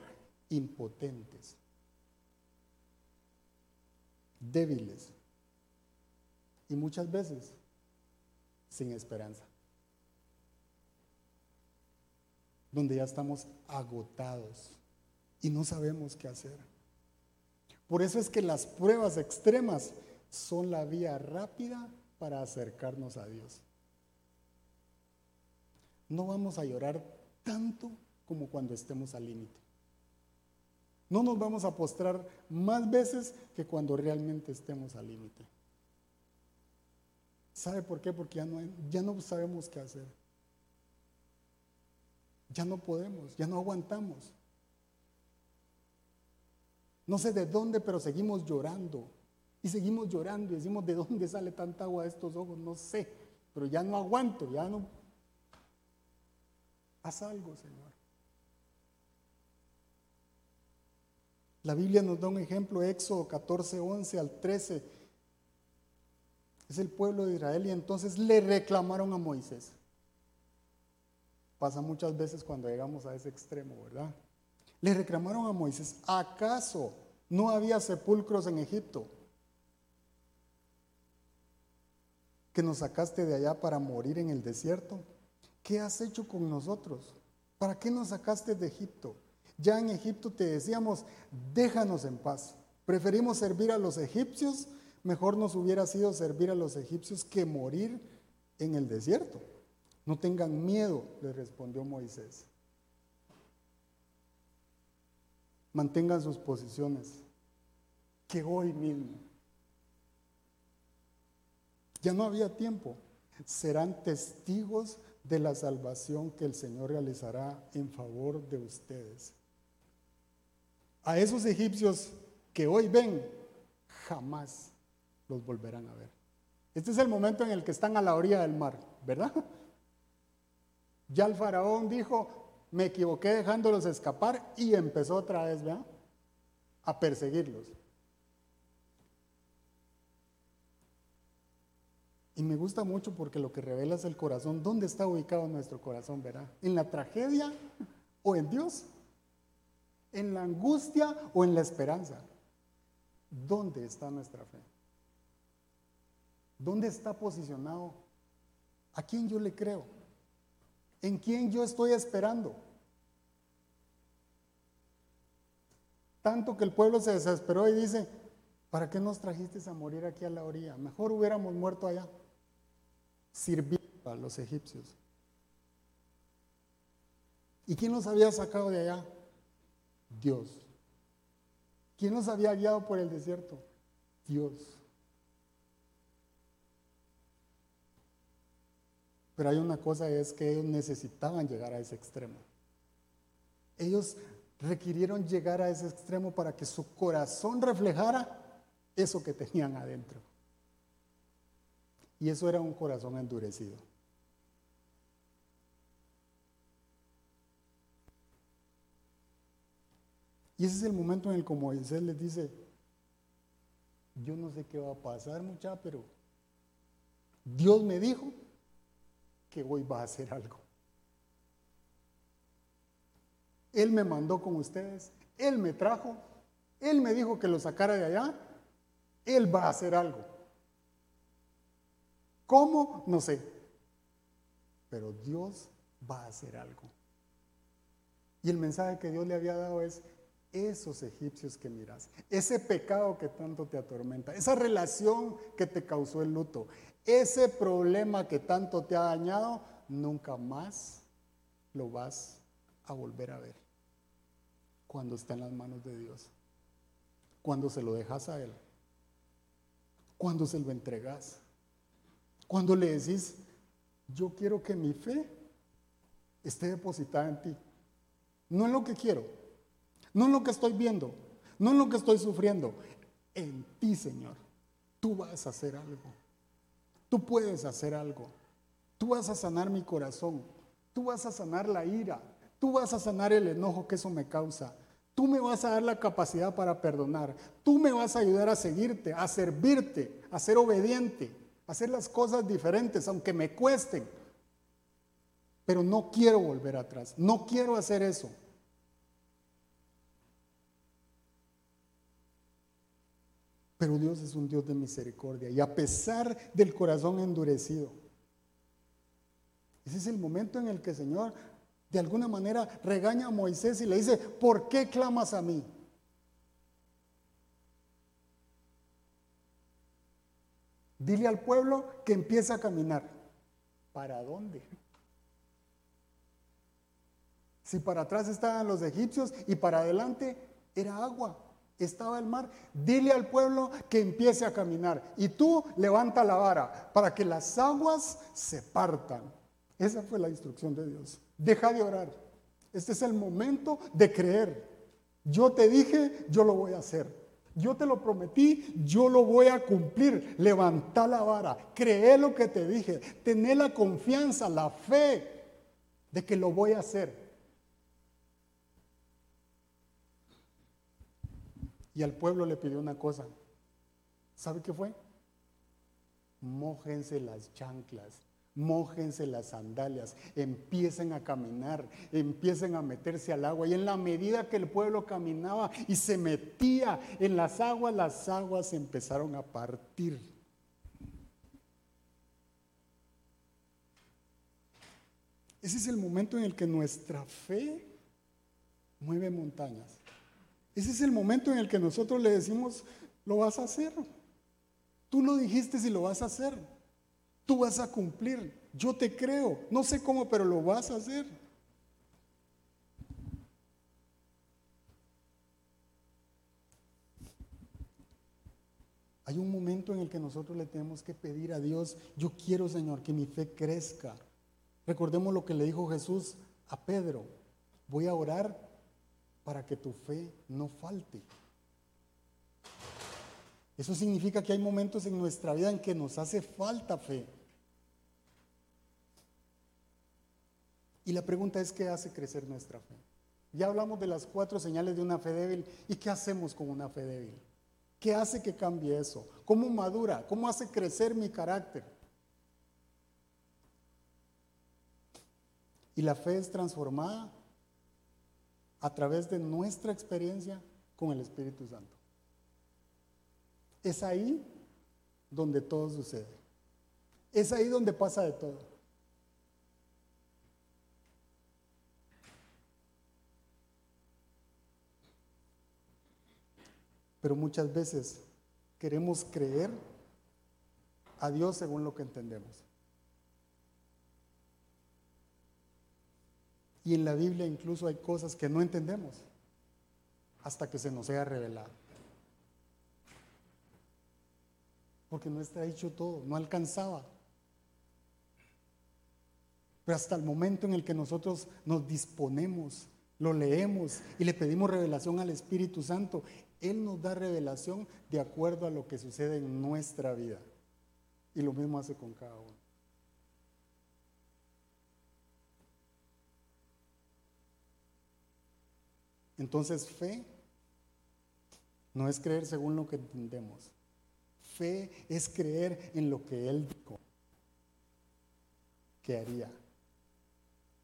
Impotentes, débiles y muchas veces sin esperanza. Donde ya estamos agotados y no sabemos qué hacer. Por eso es que las pruebas extremas son la vía rápida para acercarnos a Dios. No vamos a llorar tanto como cuando estemos al límite. No nos vamos a postrar más veces que cuando realmente estemos al límite. ¿Sabe por qué? Porque ya no, ya no sabemos qué hacer. Ya no podemos, ya no aguantamos. No sé de dónde, pero seguimos llorando. Y seguimos llorando y decimos, ¿de dónde sale tanta agua de estos ojos? No sé, pero ya no aguanto, ya no. Haz algo, Señor. La Biblia nos da un ejemplo, Éxodo 14, 11 al 13. Es el pueblo de Israel y entonces le reclamaron a Moisés. Pasa muchas veces cuando llegamos a ese extremo, ¿verdad? Le reclamaron a Moisés, ¿acaso no había sepulcros en Egipto? Que nos sacaste de allá para morir en el desierto. ¿Qué has hecho con nosotros? ¿Para qué nos sacaste de Egipto? Ya en Egipto te decíamos, déjanos en paz. Preferimos servir a los egipcios, mejor nos hubiera sido servir a los egipcios que morir en el desierto. No tengan miedo, le respondió Moisés. Mantengan sus posiciones, que hoy mismo. Ya no había tiempo. Serán testigos de la salvación que el Señor realizará en favor de ustedes. A esos egipcios que hoy ven, jamás los volverán a ver. Este es el momento en el que están a la orilla del mar, ¿verdad? Ya el faraón dijo, me equivoqué dejándolos escapar y empezó otra vez, ¿verdad? A perseguirlos. Y me gusta mucho porque lo que revela es el corazón. ¿Dónde está ubicado nuestro corazón, verdad? ¿En la tragedia o en Dios? ¿En la angustia o en la esperanza? ¿Dónde está nuestra fe? ¿Dónde está posicionado? ¿A quién yo le creo? ¿En quién yo estoy esperando? Tanto que el pueblo se desesperó y dice, ¿para qué nos trajiste a morir aquí a la orilla? Mejor hubiéramos muerto allá, sirviendo a los egipcios. ¿Y quién nos había sacado de allá? Dios. ¿Quién nos había guiado por el desierto? Dios. Pero hay una cosa, es que ellos necesitaban llegar a ese extremo. Ellos requirieron llegar a ese extremo para que su corazón reflejara eso que tenían adentro. Y eso era un corazón endurecido. Y ese es el momento en el que Moisés les dice, yo no sé qué va a pasar mucha, pero Dios me dijo que hoy va a hacer algo. Él me mandó con ustedes, Él me trajo, Él me dijo que lo sacara de allá, Él va a hacer algo. ¿Cómo? No sé. Pero Dios va a hacer algo. Y el mensaje que Dios le había dado es, esos egipcios que miras, ese pecado que tanto te atormenta, esa relación que te causó el luto, ese problema que tanto te ha dañado, nunca más lo vas a volver a ver cuando está en las manos de Dios, cuando se lo dejas a Él, cuando se lo entregas, cuando le decís, yo quiero que mi fe esté depositada en ti, no en lo que quiero, no en lo que estoy viendo, no en lo que estoy sufriendo. En ti, Señor. Tú vas a hacer algo. Tú puedes hacer algo. Tú vas a sanar mi corazón. Tú vas a sanar la ira. Tú vas a sanar el enojo que eso me causa. Tú me vas a dar la capacidad para perdonar. Tú me vas a ayudar a seguirte, a servirte, a ser obediente, a hacer las cosas diferentes, aunque me cuesten. Pero no quiero volver atrás. No quiero hacer eso. Pero Dios es un Dios de misericordia y a pesar del corazón endurecido, ese es el momento en el que el Señor de alguna manera regaña a Moisés y le dice, ¿por qué clamas a mí? Dile al pueblo que empiece a caminar. ¿Para dónde? Si para atrás estaban los egipcios y para adelante era agua estaba el mar, dile al pueblo que empiece a caminar y tú levanta la vara para que las aguas se partan. Esa fue la instrucción de Dios. Deja de orar, Este es el momento de creer. Yo te dije, yo lo voy a hacer. Yo te lo prometí, yo lo voy a cumplir. Levanta la vara, cree lo que te dije, tené la confianza, la fe de que lo voy a hacer. Y al pueblo le pidió una cosa. ¿Sabe qué fue? Mójense las chanclas, mójense las sandalias, empiecen a caminar, empiecen a meterse al agua. Y en la medida que el pueblo caminaba y se metía en las aguas, las aguas empezaron a partir. Ese es el momento en el que nuestra fe mueve montañas. Ese es el momento en el que nosotros le decimos, lo vas a hacer. Tú lo dijiste y lo vas a hacer. Tú vas a cumplir. Yo te creo. No sé cómo, pero lo vas a hacer. Hay un momento en el que nosotros le tenemos que pedir a Dios, yo quiero Señor que mi fe crezca. Recordemos lo que le dijo Jesús a Pedro, voy a orar para que tu fe no falte. Eso significa que hay momentos en nuestra vida en que nos hace falta fe. Y la pregunta es, ¿qué hace crecer nuestra fe? Ya hablamos de las cuatro señales de una fe débil. ¿Y qué hacemos con una fe débil? ¿Qué hace que cambie eso? ¿Cómo madura? ¿Cómo hace crecer mi carácter? Y la fe es transformada a través de nuestra experiencia con el Espíritu Santo. Es ahí donde todo sucede. Es ahí donde pasa de todo. Pero muchas veces queremos creer a Dios según lo que entendemos. Y en la Biblia incluso hay cosas que no entendemos hasta que se nos sea revelado. Porque no está hecho todo, no alcanzaba. Pero hasta el momento en el que nosotros nos disponemos, lo leemos y le pedimos revelación al Espíritu Santo, Él nos da revelación de acuerdo a lo que sucede en nuestra vida. Y lo mismo hace con cada uno. Entonces fe no es creer según lo que entendemos. Fe es creer en lo que Él dijo que haría.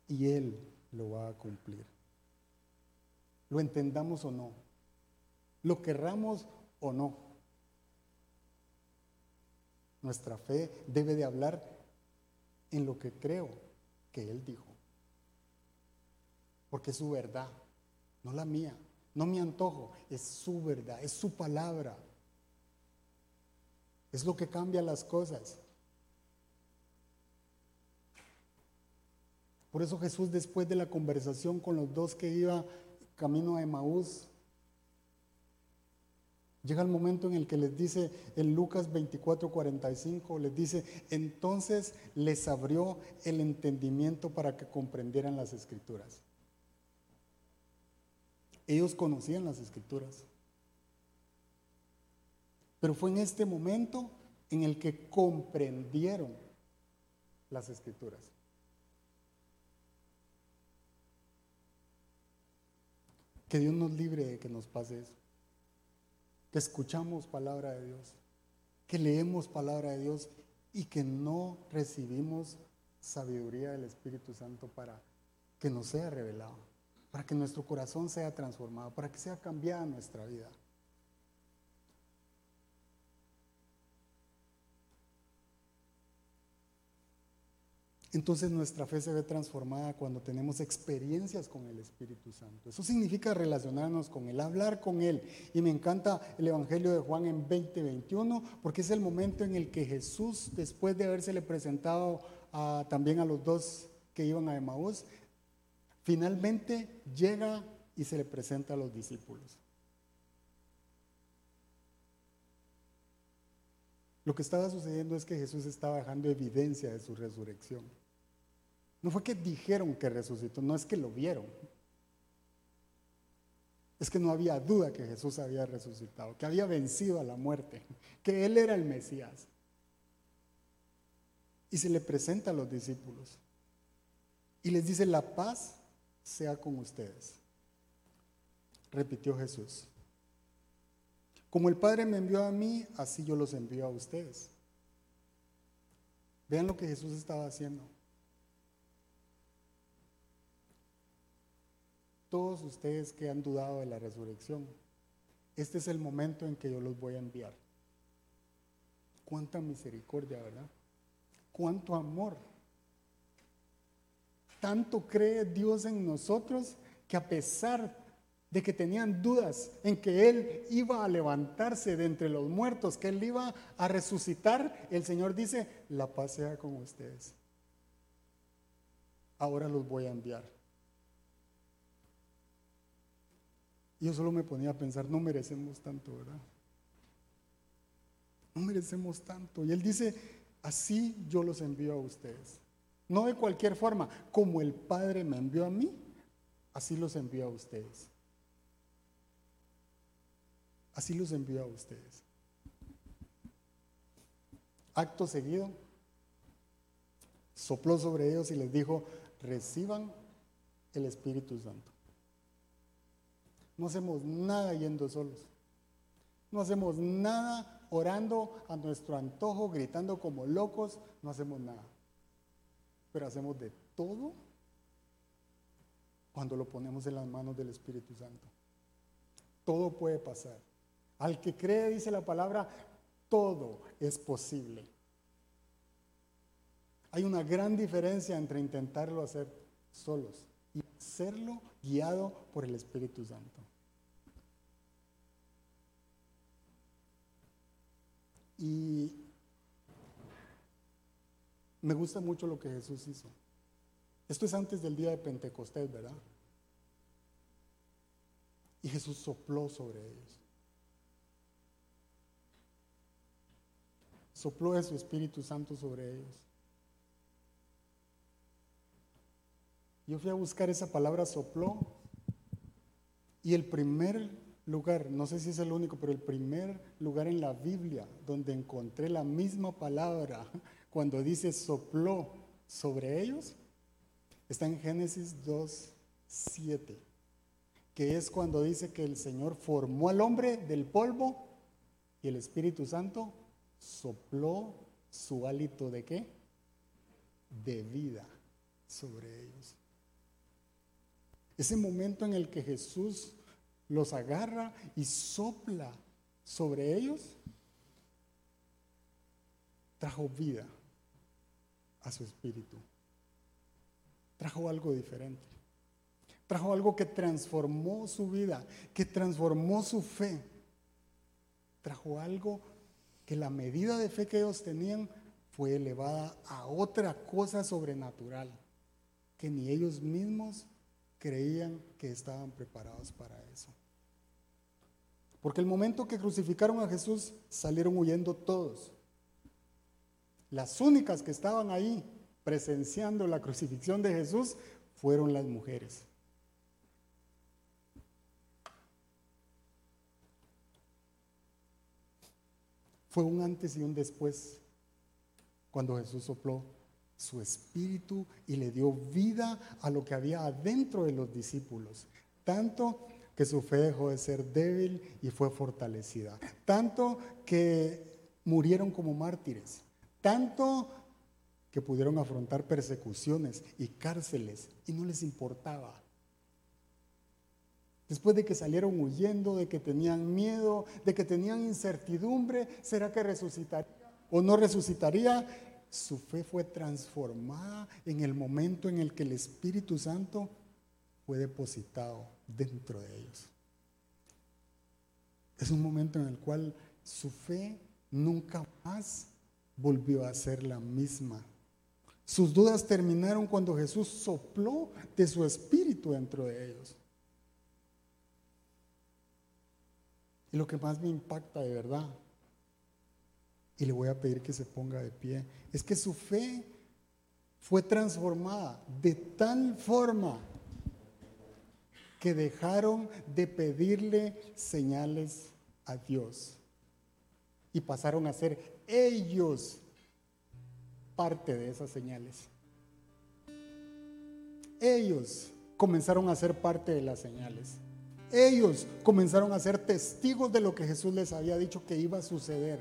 Y Él lo va a cumplir. Lo entendamos o no. Lo querramos o no. Nuestra fe debe de hablar en lo que creo que Él dijo. Porque es su verdad no la mía, no mi antojo, es su verdad, es su palabra. Es lo que cambia las cosas. Por eso Jesús después de la conversación con los dos que iba camino a Emaús, llega el momento en el que les dice en Lucas 24, 45, les dice, entonces les abrió el entendimiento para que comprendieran las escrituras. Ellos conocían las escrituras. Pero fue en este momento en el que comprendieron las escrituras. Que Dios nos libre de que nos pase eso. Que escuchamos palabra de Dios, que leemos palabra de Dios y que no recibimos sabiduría del Espíritu Santo para que nos sea revelado para que nuestro corazón sea transformado, para que sea cambiada nuestra vida. Entonces nuestra fe se ve transformada cuando tenemos experiencias con el Espíritu Santo. Eso significa relacionarnos con Él, hablar con Él. Y me encanta el Evangelio de Juan en 2021 porque es el momento en el que Jesús, después de habérsele presentado también a los dos que iban a Emaús, Finalmente llega y se le presenta a los discípulos. Lo que estaba sucediendo es que Jesús estaba dejando evidencia de su resurrección. No fue que dijeron que resucitó, no es que lo vieron, es que no había duda que Jesús había resucitado, que había vencido a la muerte, que Él era el Mesías. Y se le presenta a los discípulos y les dice, la paz sea con ustedes. Repitió Jesús. Como el Padre me envió a mí, así yo los envío a ustedes. Vean lo que Jesús estaba haciendo. Todos ustedes que han dudado de la resurrección, este es el momento en que yo los voy a enviar. Cuánta misericordia, ¿verdad? Cuánto amor. Tanto cree Dios en nosotros que a pesar de que tenían dudas en que Él iba a levantarse de entre los muertos, que Él iba a resucitar, el Señor dice, la paz sea con ustedes. Ahora los voy a enviar. Yo solo me ponía a pensar, no merecemos tanto, ¿verdad? No merecemos tanto. Y Él dice, así yo los envío a ustedes. No de cualquier forma, como el Padre me envió a mí, así los envío a ustedes. Así los envió a ustedes. Acto seguido, sopló sobre ellos y les dijo, reciban el Espíritu Santo. No hacemos nada yendo solos. No hacemos nada orando a nuestro antojo, gritando como locos. No hacemos nada. Pero hacemos de todo cuando lo ponemos en las manos del Espíritu Santo. Todo puede pasar. Al que cree, dice la palabra, todo es posible. Hay una gran diferencia entre intentarlo hacer solos y hacerlo guiado por el Espíritu Santo. Y me gusta mucho lo que Jesús hizo. Esto es antes del día de Pentecostés, ¿verdad? Y Jesús sopló sobre ellos. Sopló de su Espíritu Santo sobre ellos. Yo fui a buscar esa palabra sopló y el primer lugar, no sé si es el único, pero el primer lugar en la Biblia donde encontré la misma palabra cuando dice sopló sobre ellos, está en Génesis 2, 7, que es cuando dice que el Señor formó al hombre del polvo y el Espíritu Santo sopló su hálito de qué? De vida sobre ellos. Ese momento en el que Jesús los agarra y sopla sobre ellos, trajo vida a su espíritu. Trajo algo diferente. Trajo algo que transformó su vida, que transformó su fe. Trajo algo que la medida de fe que ellos tenían fue elevada a otra cosa sobrenatural que ni ellos mismos creían que estaban preparados para eso. Porque el momento que crucificaron a Jesús salieron huyendo todos. Las únicas que estaban ahí presenciando la crucifixión de Jesús fueron las mujeres. Fue un antes y un después cuando Jesús sopló su espíritu y le dio vida a lo que había adentro de los discípulos. Tanto que su fe dejó de ser débil y fue fortalecida. Tanto que murieron como mártires. Tanto que pudieron afrontar persecuciones y cárceles y no les importaba. Después de que salieron huyendo, de que tenían miedo, de que tenían incertidumbre, ¿será que resucitaría o no resucitaría? su fe fue transformada en el momento en el que el Espíritu Santo fue depositado dentro de ellos. Es un momento en el cual su fe nunca más volvió a ser la misma. Sus dudas terminaron cuando Jesús sopló de su espíritu dentro de ellos. Y lo que más me impacta de verdad y le voy a pedir que se ponga de pie, es que su fe fue transformada de tal forma que dejaron de pedirle señales a Dios y pasaron a ser ellos parte de esas señales. Ellos comenzaron a ser parte de las señales. Ellos comenzaron a ser testigos de lo que Jesús les había dicho que iba a suceder.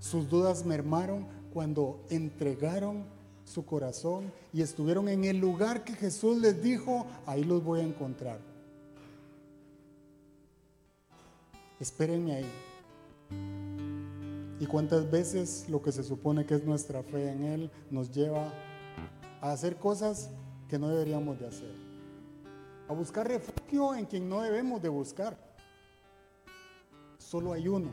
Sus dudas mermaron cuando entregaron su corazón y estuvieron en el lugar que Jesús les dijo, ahí los voy a encontrar. Espérenme ahí. ¿Y cuántas veces lo que se supone que es nuestra fe en Él nos lleva a hacer cosas que no deberíamos de hacer? A buscar refugio en quien no debemos de buscar. Solo hay uno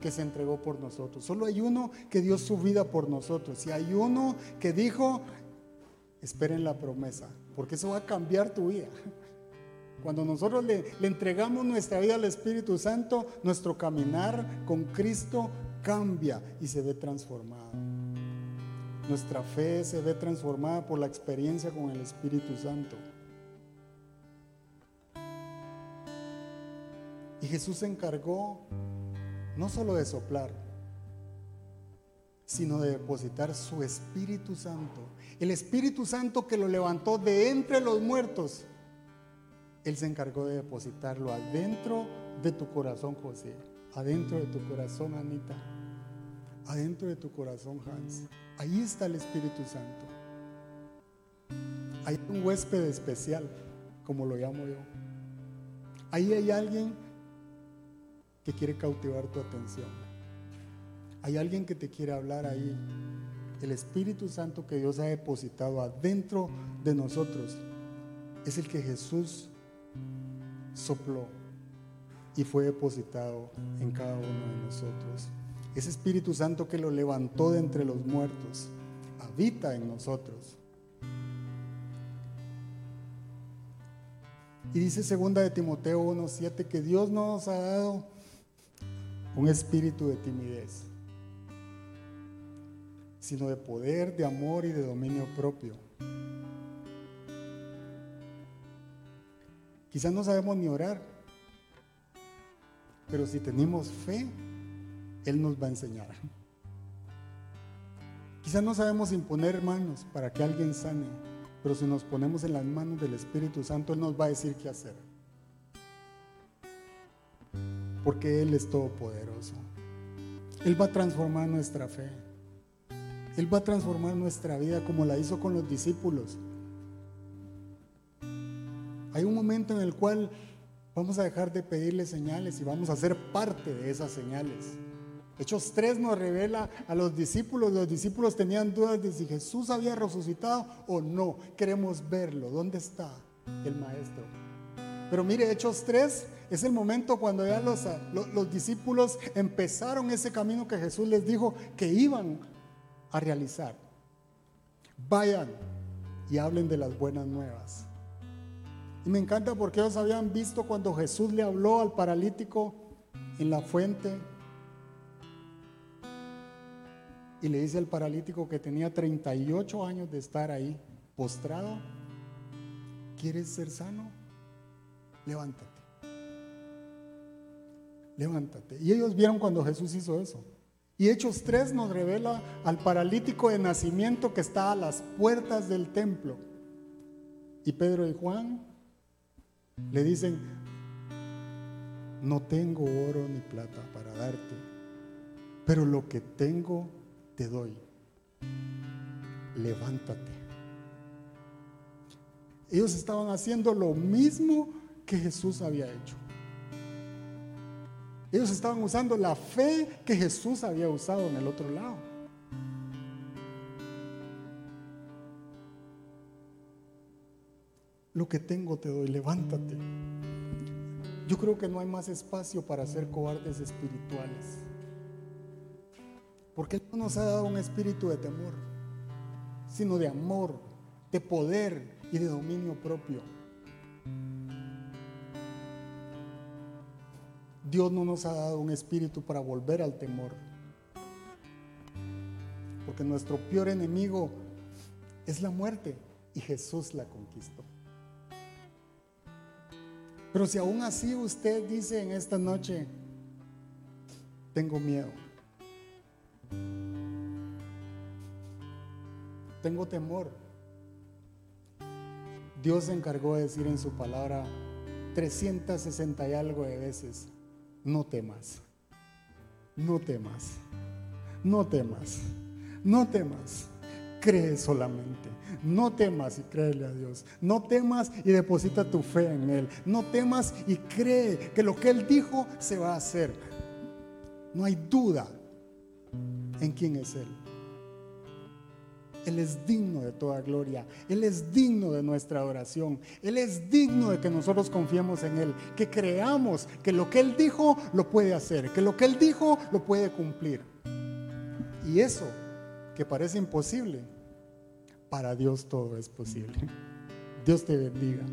que se entregó por nosotros. Solo hay uno que dio su vida por nosotros. Y hay uno que dijo, esperen la promesa, porque eso va a cambiar tu vida. Cuando nosotros le, entregamos nuestra vida al Espíritu Santo, nuestro caminar con Cristo cambia y se ve transformado. Nuestra fe se ve transformada por la experiencia con el Espíritu Santo. Y Jesús se encargó no solo de soplar, sino de depositar su Espíritu Santo. El Espíritu Santo que lo levantó de entre los muertos. Él se encargó de depositarlo adentro de tu corazón, José. Adentro de tu corazón, Anita. Adentro de tu corazón, Hans. Ahí está el Espíritu Santo. Hay un huésped especial, como lo llamo yo. Ahí hay alguien que quiere cautivar tu atención. Hay alguien que te quiere hablar ahí. El Espíritu Santo que Dios ha depositado adentro de nosotros es el que Jesús sopló y fue depositado en cada uno de nosotros. Ese Espíritu Santo que lo levantó de entre los muertos habita en nosotros. Y dice segunda de Timoteo 1:7 que Dios nos ha dado un espíritu de timidez, sino de poder, de amor y de dominio propio. Quizás no sabemos ni orar, pero si tenemos fe, Él nos va a enseñar. Quizás no sabemos imponer manos para que alguien sane, pero si nos ponemos en las manos del Espíritu Santo, Él nos va a decir qué hacer porque Él es todopoderoso. Él va a transformar nuestra fe. Él va a transformar nuestra vida como la hizo con los discípulos. Hay un momento en el cual vamos a dejar de pedirle señales y vamos a ser parte de esas señales. Hechos 3 nos revela a los discípulos, los discípulos tenían dudas de si Jesús había resucitado o no. Queremos verlo. ¿Dónde está el maestro? Pero mire, Hechos 3 es el momento cuando ya los, los, discípulos empezaron ese camino que Jesús les dijo que iban a realizar. Vayan y hablen de las buenas nuevas. Y me encanta porque ellos habían visto cuando Jesús le habló al paralítico en la fuente y le dice al paralítico que tenía 38 años de estar ahí postrado, ¿quieres ser sano? Levántate levántate. Y ellos vieron cuando Jesús hizo eso. Y Hechos 3 nos revela al paralítico de nacimiento que está a las puertas del templo. Y Pedro y Juan le dicen, no tengo oro ni plata para darte, pero lo que tengo te doy. Levántate. Ellos estaban haciendo lo mismo que Jesús había hecho. Ellos estaban usando la fe que Jesús había usado en el otro lado. Lo que tengo te doy, levántate. Yo creo que no hay más espacio para ser cobardes espirituales. Porque Él no nos ha dado un espíritu de temor, sino de amor, de poder y de dominio propio. Dios no nos ha dado un espíritu para volver al temor. Porque nuestro peor enemigo es la muerte y Jesús la conquistó. Pero si aún así usted dice en esta noche, tengo miedo, tengo temor, Dios se encargó de decir en su palabra 360 y algo de veces, no temas, no temas, no temas, no temas, cree solamente. No temas y créele a Dios. No temas y deposita tu fe en Él. No temas y cree que lo que Él dijo se va a hacer. No hay duda en quién es Él. Él es digno de toda gloria. Él es digno de nuestra adoración. Él es digno de que nosotros confiemos en Él. Que creamos que lo que Él dijo lo puede hacer. Que lo que Él dijo lo puede cumplir. Y eso que parece imposible, para Dios todo es posible. Dios te bendiga.